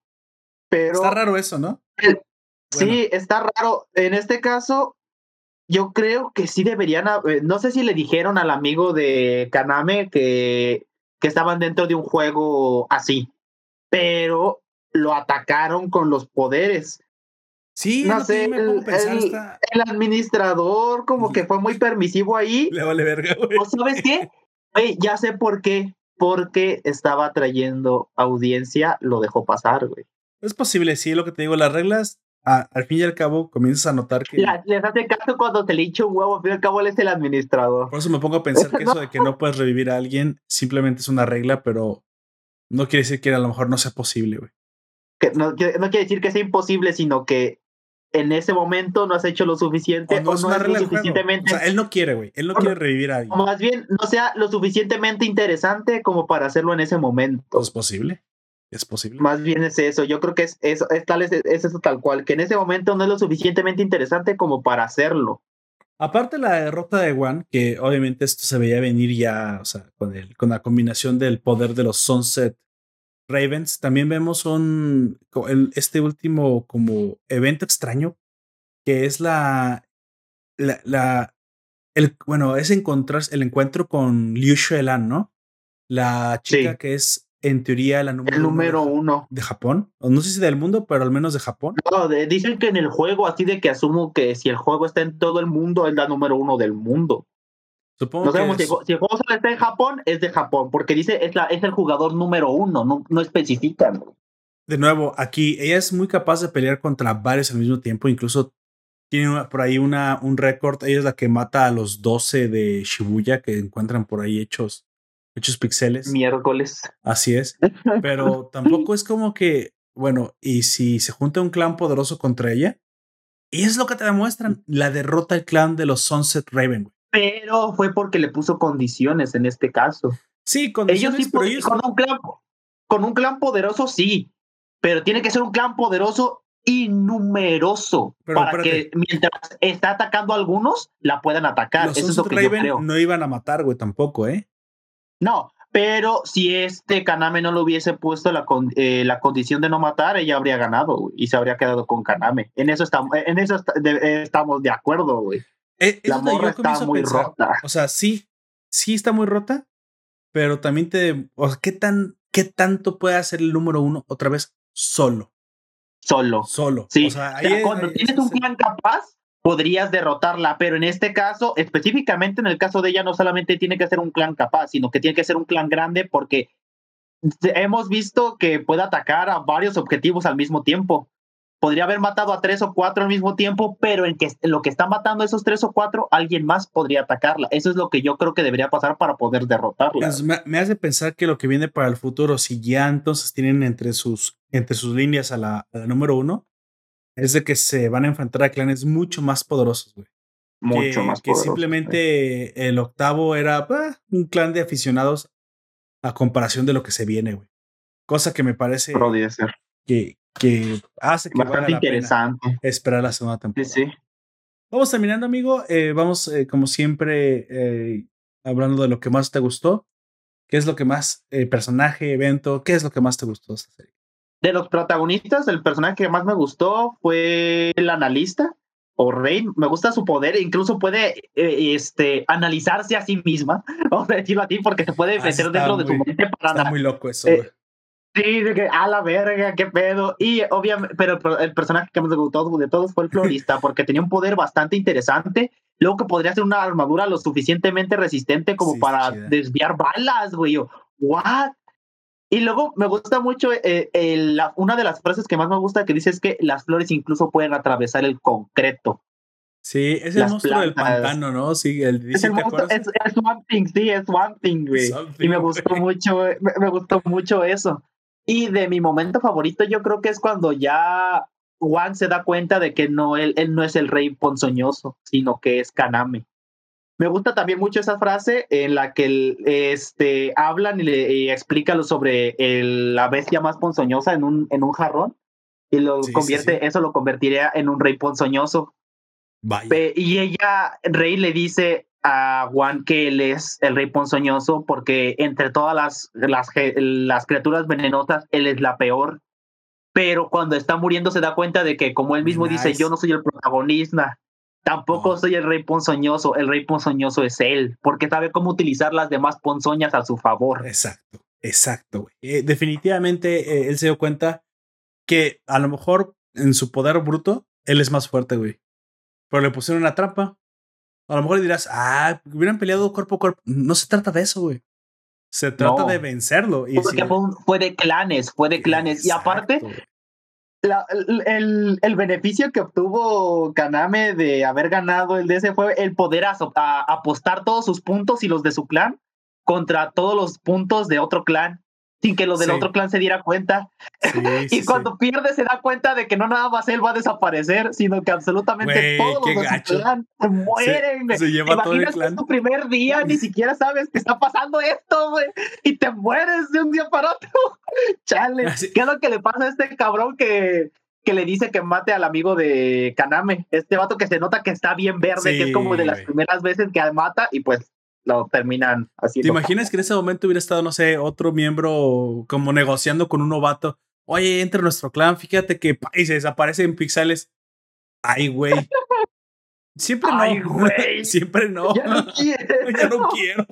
pero... Está raro eso, ¿no? Sí, está raro. En este caso, yo creo que sí deberían, eh, no sé si le dijeron al amigo de Kaname que, que estaban dentro de un juego así, pero lo atacaron con los poderes. Sí, no, sé, el, el, administrador como que fue muy permisivo ahí. Le vale verga, güey. ¿O sabes qué? ya sé por qué. Porque estaba trayendo audiencia, lo dejó pasar, güey. Es posible, sí, lo que te digo, las reglas, al fin y al cabo, comienzas a notar que... les hace caso cuando te le hincha un huevo, al fin y al cabo él es el administrador. Por eso me pongo a pensar que eso de que no puedes revivir a alguien simplemente es una regla, pero no quiere decir que a lo mejor no sea posible, güey no, quiere decir que sea imposible, sino que en ese momento no has hecho lo suficiente o no, es lo suficientemente. O sea, él no quiere, güey. Él no quiere revivir a alguien. O más bien, no sea lo suficientemente interesante como para hacerlo en ese momento. Es posible. Es posible. Más bien es eso. Yo creo que es, eso, es, tal, es, eso tal cual, que en ese momento no es lo suficientemente interesante como para hacerlo. Aparte la derrota de Juan, que obviamente esto se veía venir ya, o sea, con, el, con la combinación del poder de los Sunset Ravens, también vemos un, este último como evento extraño, que es la, la, el, bueno, es encontrar el encuentro con Liu Xuelan, ¿no? La chica que es en teoría la número, el número uno, de Japón. No sé si del mundo, pero al menos de Japón. No, dicen que en el juego, así de que asumo que si el juego está en todo el mundo, es la número uno del mundo. Supongo no sabemos si, el juego solo está en Japón, es de Japón, porque dice es, la, es el jugador número uno, no, no especifican. De nuevo, aquí ella es muy capaz de pelear contra varios al mismo tiempo, incluso tiene por ahí una, un récord, ella es la que mata a los 12 de Shibuya que encuentran por ahí hechos, hechos pixeles. Miércoles. Así es, pero tampoco es como que, bueno, y si se junta un clan poderoso contra ella, y es lo que te demuestran, la derrota del clan de los Sunset Raven, pero fue porque le puso condiciones en este caso. Sí, condiciones, ellos sí, con, un clan, con un clan poderoso sí, pero tiene que ser un clan poderoso y numeroso para que mientras está atacando a algunos la puedan atacar. Eso es lo que yo creo. No iban a matar, güey, tampoco, ¿eh? No, pero si este Kaname no le hubiese puesto la, eh, la condición de no matar, ella habría ganado y se habría quedado con Kaname. En eso estamos, en eso estamos de acuerdo, güey. Eh, la morra está muy rota. O sea, sí, sí está muy rota, pero también te. O sea, ¿qué, tan, ¿qué tanto puede hacer el número uno otra vez solo? Solo. Solo. Sí. O sea, cuando tienes un clan capaz, podrías derrotarla, pero en este caso, específicamente en el caso de ella, no solamente tiene que ser un clan capaz, sino que tiene que ser un clan grande porque hemos visto que puede atacar a varios objetivos al mismo tiempo podría haber matado a tres o cuatro al mismo tiempo, pero en, que, lo que está matando esos tres o cuatro, alguien más podría atacarla. Eso es lo que yo creo que debería pasar para poder derrotarla. Pues me, hace pensar que lo que viene para el futuro, si ya entonces tienen entre sus, entre sus líneas a la, número uno, es de que se van a enfrentar a clanes mucho más poderosos, güey. mucho más Que simplemente el octavo era bah, un clan de aficionados a comparación de lo que se viene, güey. Cosa que me parece ser. Que, que hace que Bastante interesante. esperar la segunda temporada. Sí, sí. Vamos terminando, amigo. Eh, vamos, eh, como siempre, eh, hablando de lo que más te gustó. ¿Qué es lo que más, personaje, evento, qué es lo que más te gustó de esta serie? De los protagonistas, el personaje que más me gustó fue el analista o Rey. Me gusta su poder, e incluso puede este, analizarse a sí misma, vamos a decirlo así, porque se puede ah, meter dentro de su mente para. Está muy loco eso, Sí, de que a la verga, qué pedo. Y obviamente, pero el personaje que me gustó de todos fue el florista, porque tenía un poder bastante interesante. Luego que podría ser una armadura lo suficientemente resistente como para desviar balas, güey. ¿What? Y luego me gusta mucho eh, una de las frases que más me gusta que dice es que las flores incluso pueden atravesar el concreto. Sí, es el monstruo del pantano, ¿no? Sí, el, es, el monstruo, es, es, One Thing, sí, es One Thing, güey. Y me gustó mucho, me, gustó mucho eso. Y de mi momento favorito, yo creo que es cuando ya Juan se da cuenta de que no, él, él no es el rey ponzoñoso, sino que es Kaname. Me gusta también mucho esa frase en la que este, hablan y, le, explican sobre la bestia más ponzoñosa en un, en un jarrón y lo convierte, eso lo convertiría en un rey ponzoñoso. Y ella, Rey, le dice, a Juan que él es el rey ponzoñoso porque entre todas las, las, las criaturas venenosas, él es la peor. Pero cuando está muriendo se da cuenta de que, como él mismo dice, yo no soy el protagonista, tampoco soy el rey ponzoñoso, el rey ponzoñoso es él, porque sabe cómo utilizar las demás ponzoñas a su favor. Exacto, exacto. Eh, definitivamente eh, él se dio cuenta que a lo mejor en su poder bruto, él es más fuerte, güey. Pero le pusieron una trampa a lo mejor dirás, ah, hubieran peleado cuerpo a cuerpo. No se trata de eso, güey. Se trata de vencerlo. Y Porque fue, de clanes, fue de clanes. Y aparte, el, el, beneficio que obtuvo Kaname de haber ganado el DS fue el poder apostar todos sus puntos y los de su clan contra todos los puntos de otro clan sin que los del otro clan se diera cuenta. y cuando pierde se da cuenta de que no nada más él va a desaparecer, sino que absolutamente todos los del clan se mueren. Se, lleva todo el clan. es tu primer día, ni siquiera sabes que está pasando esto, güey, y te mueres de un día para otro. Chale. ¿Qué es lo que le pasa a este cabrón que, que le dice que mate al amigo de Kaname? Este vato que se nota que está bien verde, que es como de las primeras veces que mata, y pues lo terminan así. ¿Te imaginas que en ese momento hubiera estado, no sé, otro miembro como negociando con un novato? Oye, entre nuestro clan, fíjate que y se desaparece en pixeles. Ay, güey. Siempre Ay, no. Güey. Siempre no. Ya no quiero. ya no quiero.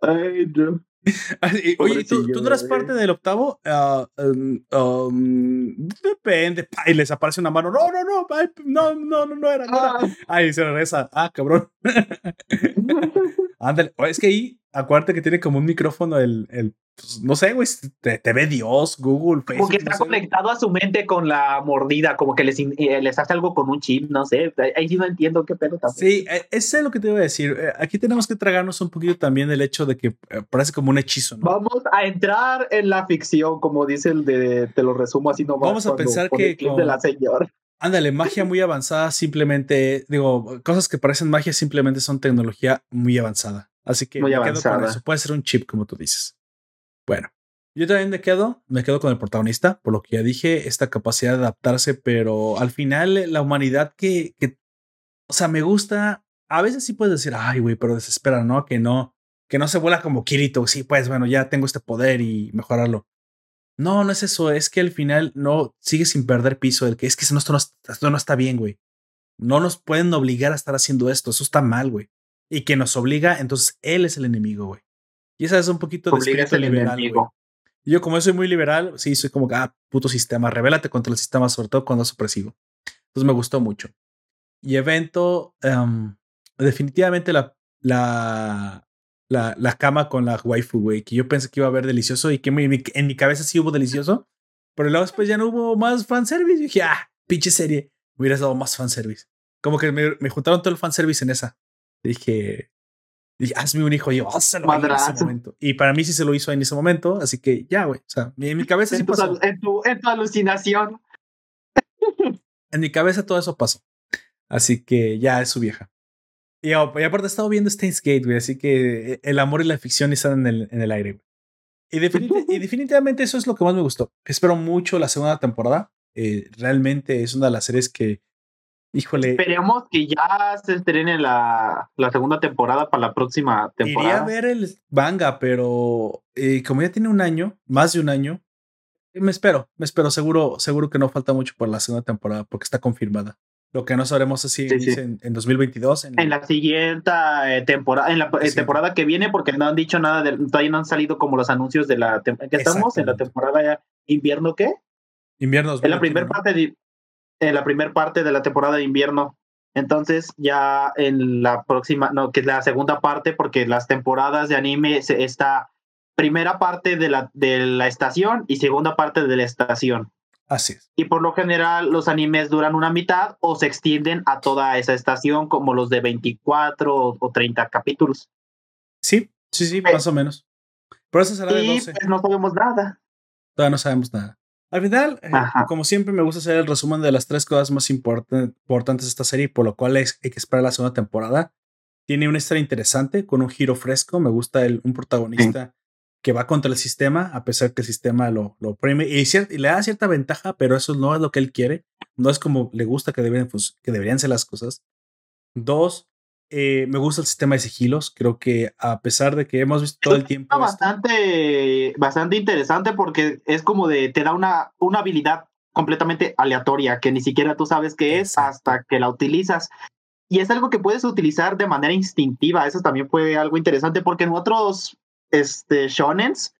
Ay, no. Oye, ¿tú, ¿tú, no eras parte del octavo? Uh, um, um, depende. Y les aparece una mano. No, no, no. no, no, no, no era. No era. Ah. Ay, se regresa. Ah, cabrón. Ándale. Es que ahí, acuérdate que tiene como un micrófono el, el pues, no sé, güey, te, ve Dios, Google, Facebook. Como que está conectado a su mente con la mordida, como que les, eh, les hace algo con un chip, no sé. Ahí sí no entiendo qué pedo tampoco. Sí, ese es lo que te iba a decir. Eh, aquí tenemos que tragarnos un poquito también el hecho de que eh, parece como un hechizo, ¿no? Vamos a entrar en la ficción, como dice el de, te lo resumo así nomás. Vamos a pensar que. de la señora. Ándale, magia muy avanzada simplemente, digo, cosas que parecen magia simplemente son tecnología muy avanzada. Así que muy avanzada. eso. Puede ser un chip, como tú dices. Bueno, yo también me quedo, me quedo con el protagonista, por lo que ya dije, esta capacidad de adaptarse, pero al final eh, la humanidad que, que o sea, me gusta, a veces sí puedes decir, ay, güey, pero desespera, ¿no? Que no, que no se vuela como Kirito, sí, pues bueno, ya tengo este poder y mejorarlo. No, no es eso, es que al final no sigue sin perder piso, el que es que esto no, esto no está bien, güey. No nos pueden obligar a estar haciendo esto, eso está mal, güey. Y que nos obliga, entonces él es el enemigo, güey. Y esa es un poquito de espíritu liberal. Yo, como yo soy muy liberal, sí, soy como ah, puto sistema, revélate contra el sistema, sobre todo cuando es opresivo. Entonces me gustó mucho. Y evento, em, definitivamente la, la, la, la, cama con la waifu, güey, que yo pensé que iba a haber delicioso y que en mi, cabeza sí hubo delicioso, pero luego después ya no hubo más fanservice. Y dije, ah, pinche serie, me hubieras dado más fanservice. Como que me, me juntaron todo el fanservice en esa. Dije, Dije, hazme un hijo. Y yo, hazlo en ese momento. Y para mí sí se lo hizo en ese momento. Así que ya, güey. O sea, en mi cabeza en sí pasó. En tu, en tu alucinación. en mi cabeza todo eso pasó. Así que ya es su vieja. Y, aparte he estado viendo Steins Gate, güey, así que eh, el amor y la ficción están en el, en el aire. Y, y, definitivamente eso es lo que más me gustó. Espero mucho la segunda temporada. Eh, realmente es una de las series que, híjole. Esperemos que ya se estrene la, la segunda temporada para la próxima temporada. Iría a ver el manga, pero eh, como ya tiene un año, más de un año, me espero, me espero. Seguro, seguro que no falta mucho por la segunda temporada porque está confirmada. Lo que no sabremos es si En, 2022. En, la siguiente eh, temporada, en la eh, temporada que viene, porque no han dicho nada, de, todavía no han salido como los anuncios de la que estamos en la temporada invierno, ¿qué? Invierno. En la primera parte de, en la primera parte de la temporada de invierno. Entonces ya en la próxima, no, que es la segunda parte, porque las temporadas de anime se, está primera parte de la, de la estación y segunda parte de la estación. Así es. Y por lo general los animes duran una mitad o se extienden a toda esa estación como los de 24 o 30 capítulos. Sí, sí, sí, más o menos. Por eso será de 12. Pues no sabemos nada. Todavía no sabemos nada. Al final, eh, como siempre, me gusta hacer el resumen de las tres cosas más importantes de esta serie, por lo cual hay que esperar la segunda temporada. Tiene una historia interesante, con un giro fresco. Me gusta el, un protagonista que va contra el sistema, a pesar que el sistema lo, lo oprime y, le da cierta ventaja, pero eso no es lo que él quiere. No es como le gusta que, deben, que deberían ser las cosas. Dos, eh, me gusta el sistema de sigilos. Creo que a pesar de que hemos visto todo el tiempo. Es bastante, bastante interesante porque es como de te da una, una habilidad completamente aleatoria que ni siquiera tú sabes qué es hasta que la utilizas. Y es algo que puedes utilizar de manera instintiva. Eso también fue algo interesante porque en otros este, shonens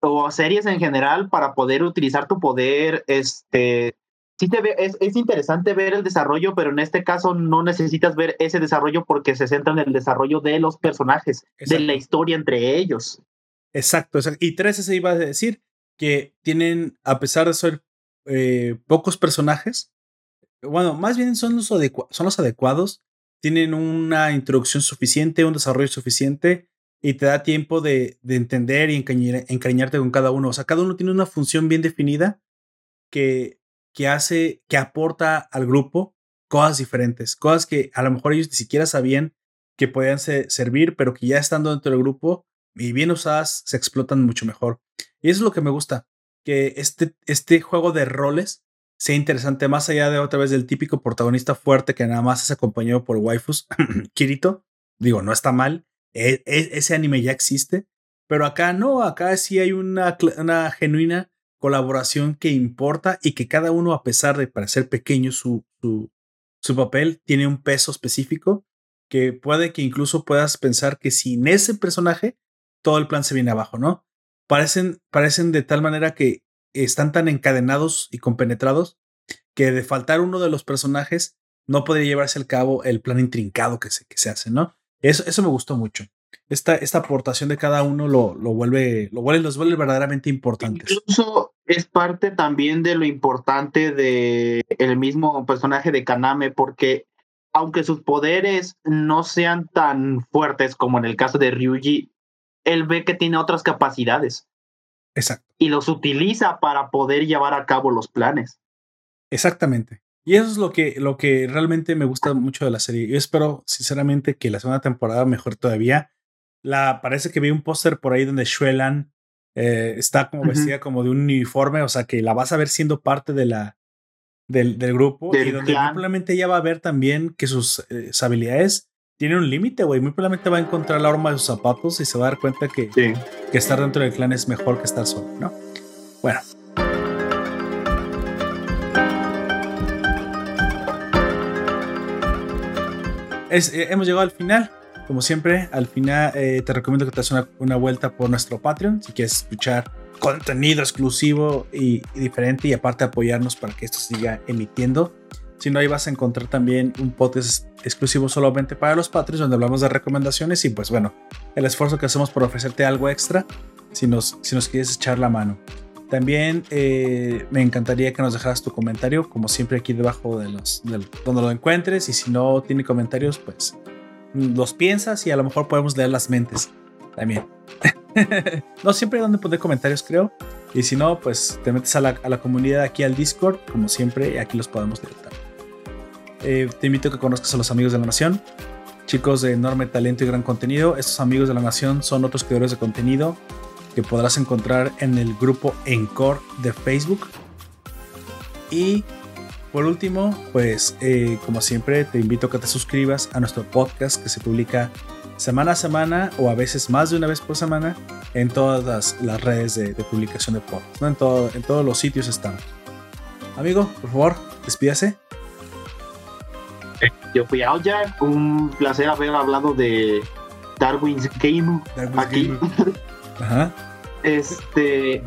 o series en general para poder utilizar tu poder, este, sí te ve, es, es, interesante ver el desarrollo, pero en este caso no necesitas ver ese desarrollo porque se centra en el desarrollo de los personajes, de la historia entre ellos. Exacto, y tres se iba a decir que tienen, a pesar de ser eh, pocos personajes, bueno, más bien son los, son los adecuados, tienen una introducción suficiente, un desarrollo suficiente y te da tiempo de, de entender y encariñarte con cada uno. O sea, cada uno tiene una función bien definida que, que hace, que aporta al grupo cosas diferentes, cosas que a lo mejor ellos ni siquiera sabían que podían servir, pero que ya estando dentro del grupo y bien usadas se explotan mucho mejor. Y eso es lo que me gusta, que este, este juego de roles sea interesante, más allá de otra vez del típico protagonista fuerte que nada más es acompañado por waifus, Kirito. Digo, no está mal, e, e, ese anime ya existe, pero acá no, acá sí hay una, una genuina colaboración que importa y que cada uno, a pesar de parecer pequeño su, su, su papel, tiene un peso específico que puede que incluso puedas pensar que sin ese personaje todo el plan se viene abajo, ¿no? Parecen, parecen de tal manera que están tan encadenados y compenetrados que de faltar uno de los personajes no podría llevarse al cabo el plan intrincado que se, que se hace, ¿no? Eso, eso me gustó mucho. Esta, esta aportación de cada uno lo, lo, vuelve, lo vuelve, los vuelve verdaderamente importantes. Incluso es parte también de lo importante de el mismo personaje de Kaname, porque aunque sus poderes no sean tan fuertes como en el caso de Ryuji, él ve que tiene otras capacidades. Exacto. Y los utiliza para poder llevar a cabo los planes. Exactamente. Y eso es lo que, lo que realmente me gusta mucho de la serie. Yo espero, sinceramente, que la segunda temporada mejor todavía. La, parece que vi un póster por ahí donde Shuelan eh, está como vestida como de un uniforme, o sea que la vas a ver siendo parte de la, del, del grupo y donde probablemente ella va a ver también que sus, eh, habilidades tienen un límite, güey. Muy probablemente va a encontrar la horma de sus zapatos y se va a dar cuenta que, que estar dentro del clan es mejor que estar solo, ¿no? Bueno, Eh, hemos llegado al final. Como siempre, al final eh, te recomiendo que te hagas una, vuelta por nuestro Patreon si quieres escuchar contenido exclusivo y, diferente y aparte apoyarnos para que esto siga emitiendo. Si no, ahí vas a encontrar también un podcast exclusivo solamente para los Patreons donde hablamos de recomendaciones y pues bueno, el esfuerzo que hacemos por ofrecerte algo extra si nos, si nos quieres echar la mano. También eh, me encantaría que nos dejaras tu comentario, como siempre aquí debajo de los, donde lo encuentres. Y si no tiene comentarios, pues los piensas y a lo mejor podemos leer las mentes también. no siempre hay donde poner comentarios, creo. Y si no, pues te metes a la, comunidad aquí al Discord, como siempre, y aquí los podemos leer Eh, te invito a que conozcas a los amigos de la Nación, chicos de enorme talento y gran contenido. Estos amigos de la Nación son otros creadores de contenido que podrás encontrar en el grupo Encore de Facebook. Y por último, pues eh, como siempre te invito a que te suscribas a nuestro podcast que se publica semana a semana o a veces más de una vez por semana en todas las, redes de, publicación de podcast. ¿no? En, todo, en todos los sitios están. Amigo, por favor, despídase. Eh, yo fui a un placer haber hablado de Darwin's Game aquí. Ajá. Este.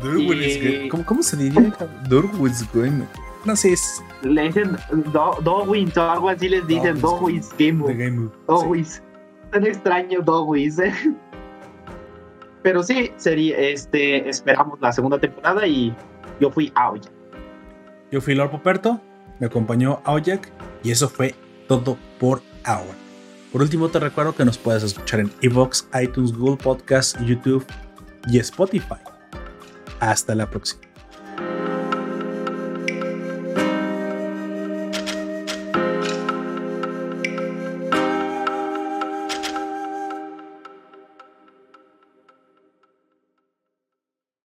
¿Cómo, ¿Cómo, se diría? Darwin's Game. No sé. Es... Le dicen Darwin o algo así les dicen Darwin's Game. Game. Darwin's. Tan extraño Darwin's, ¿eh? Pero sí, sería, este, esperamos la segunda temporada y yo fui Aoyak. Yo fui Lord Poperto, me acompañó Aoyak y eso fue todo por ahora. Por último, te recuerdo que nos puedes escuchar en Evox, iTunes, Google Podcast, YouTube y Spotify. Hasta la próxima.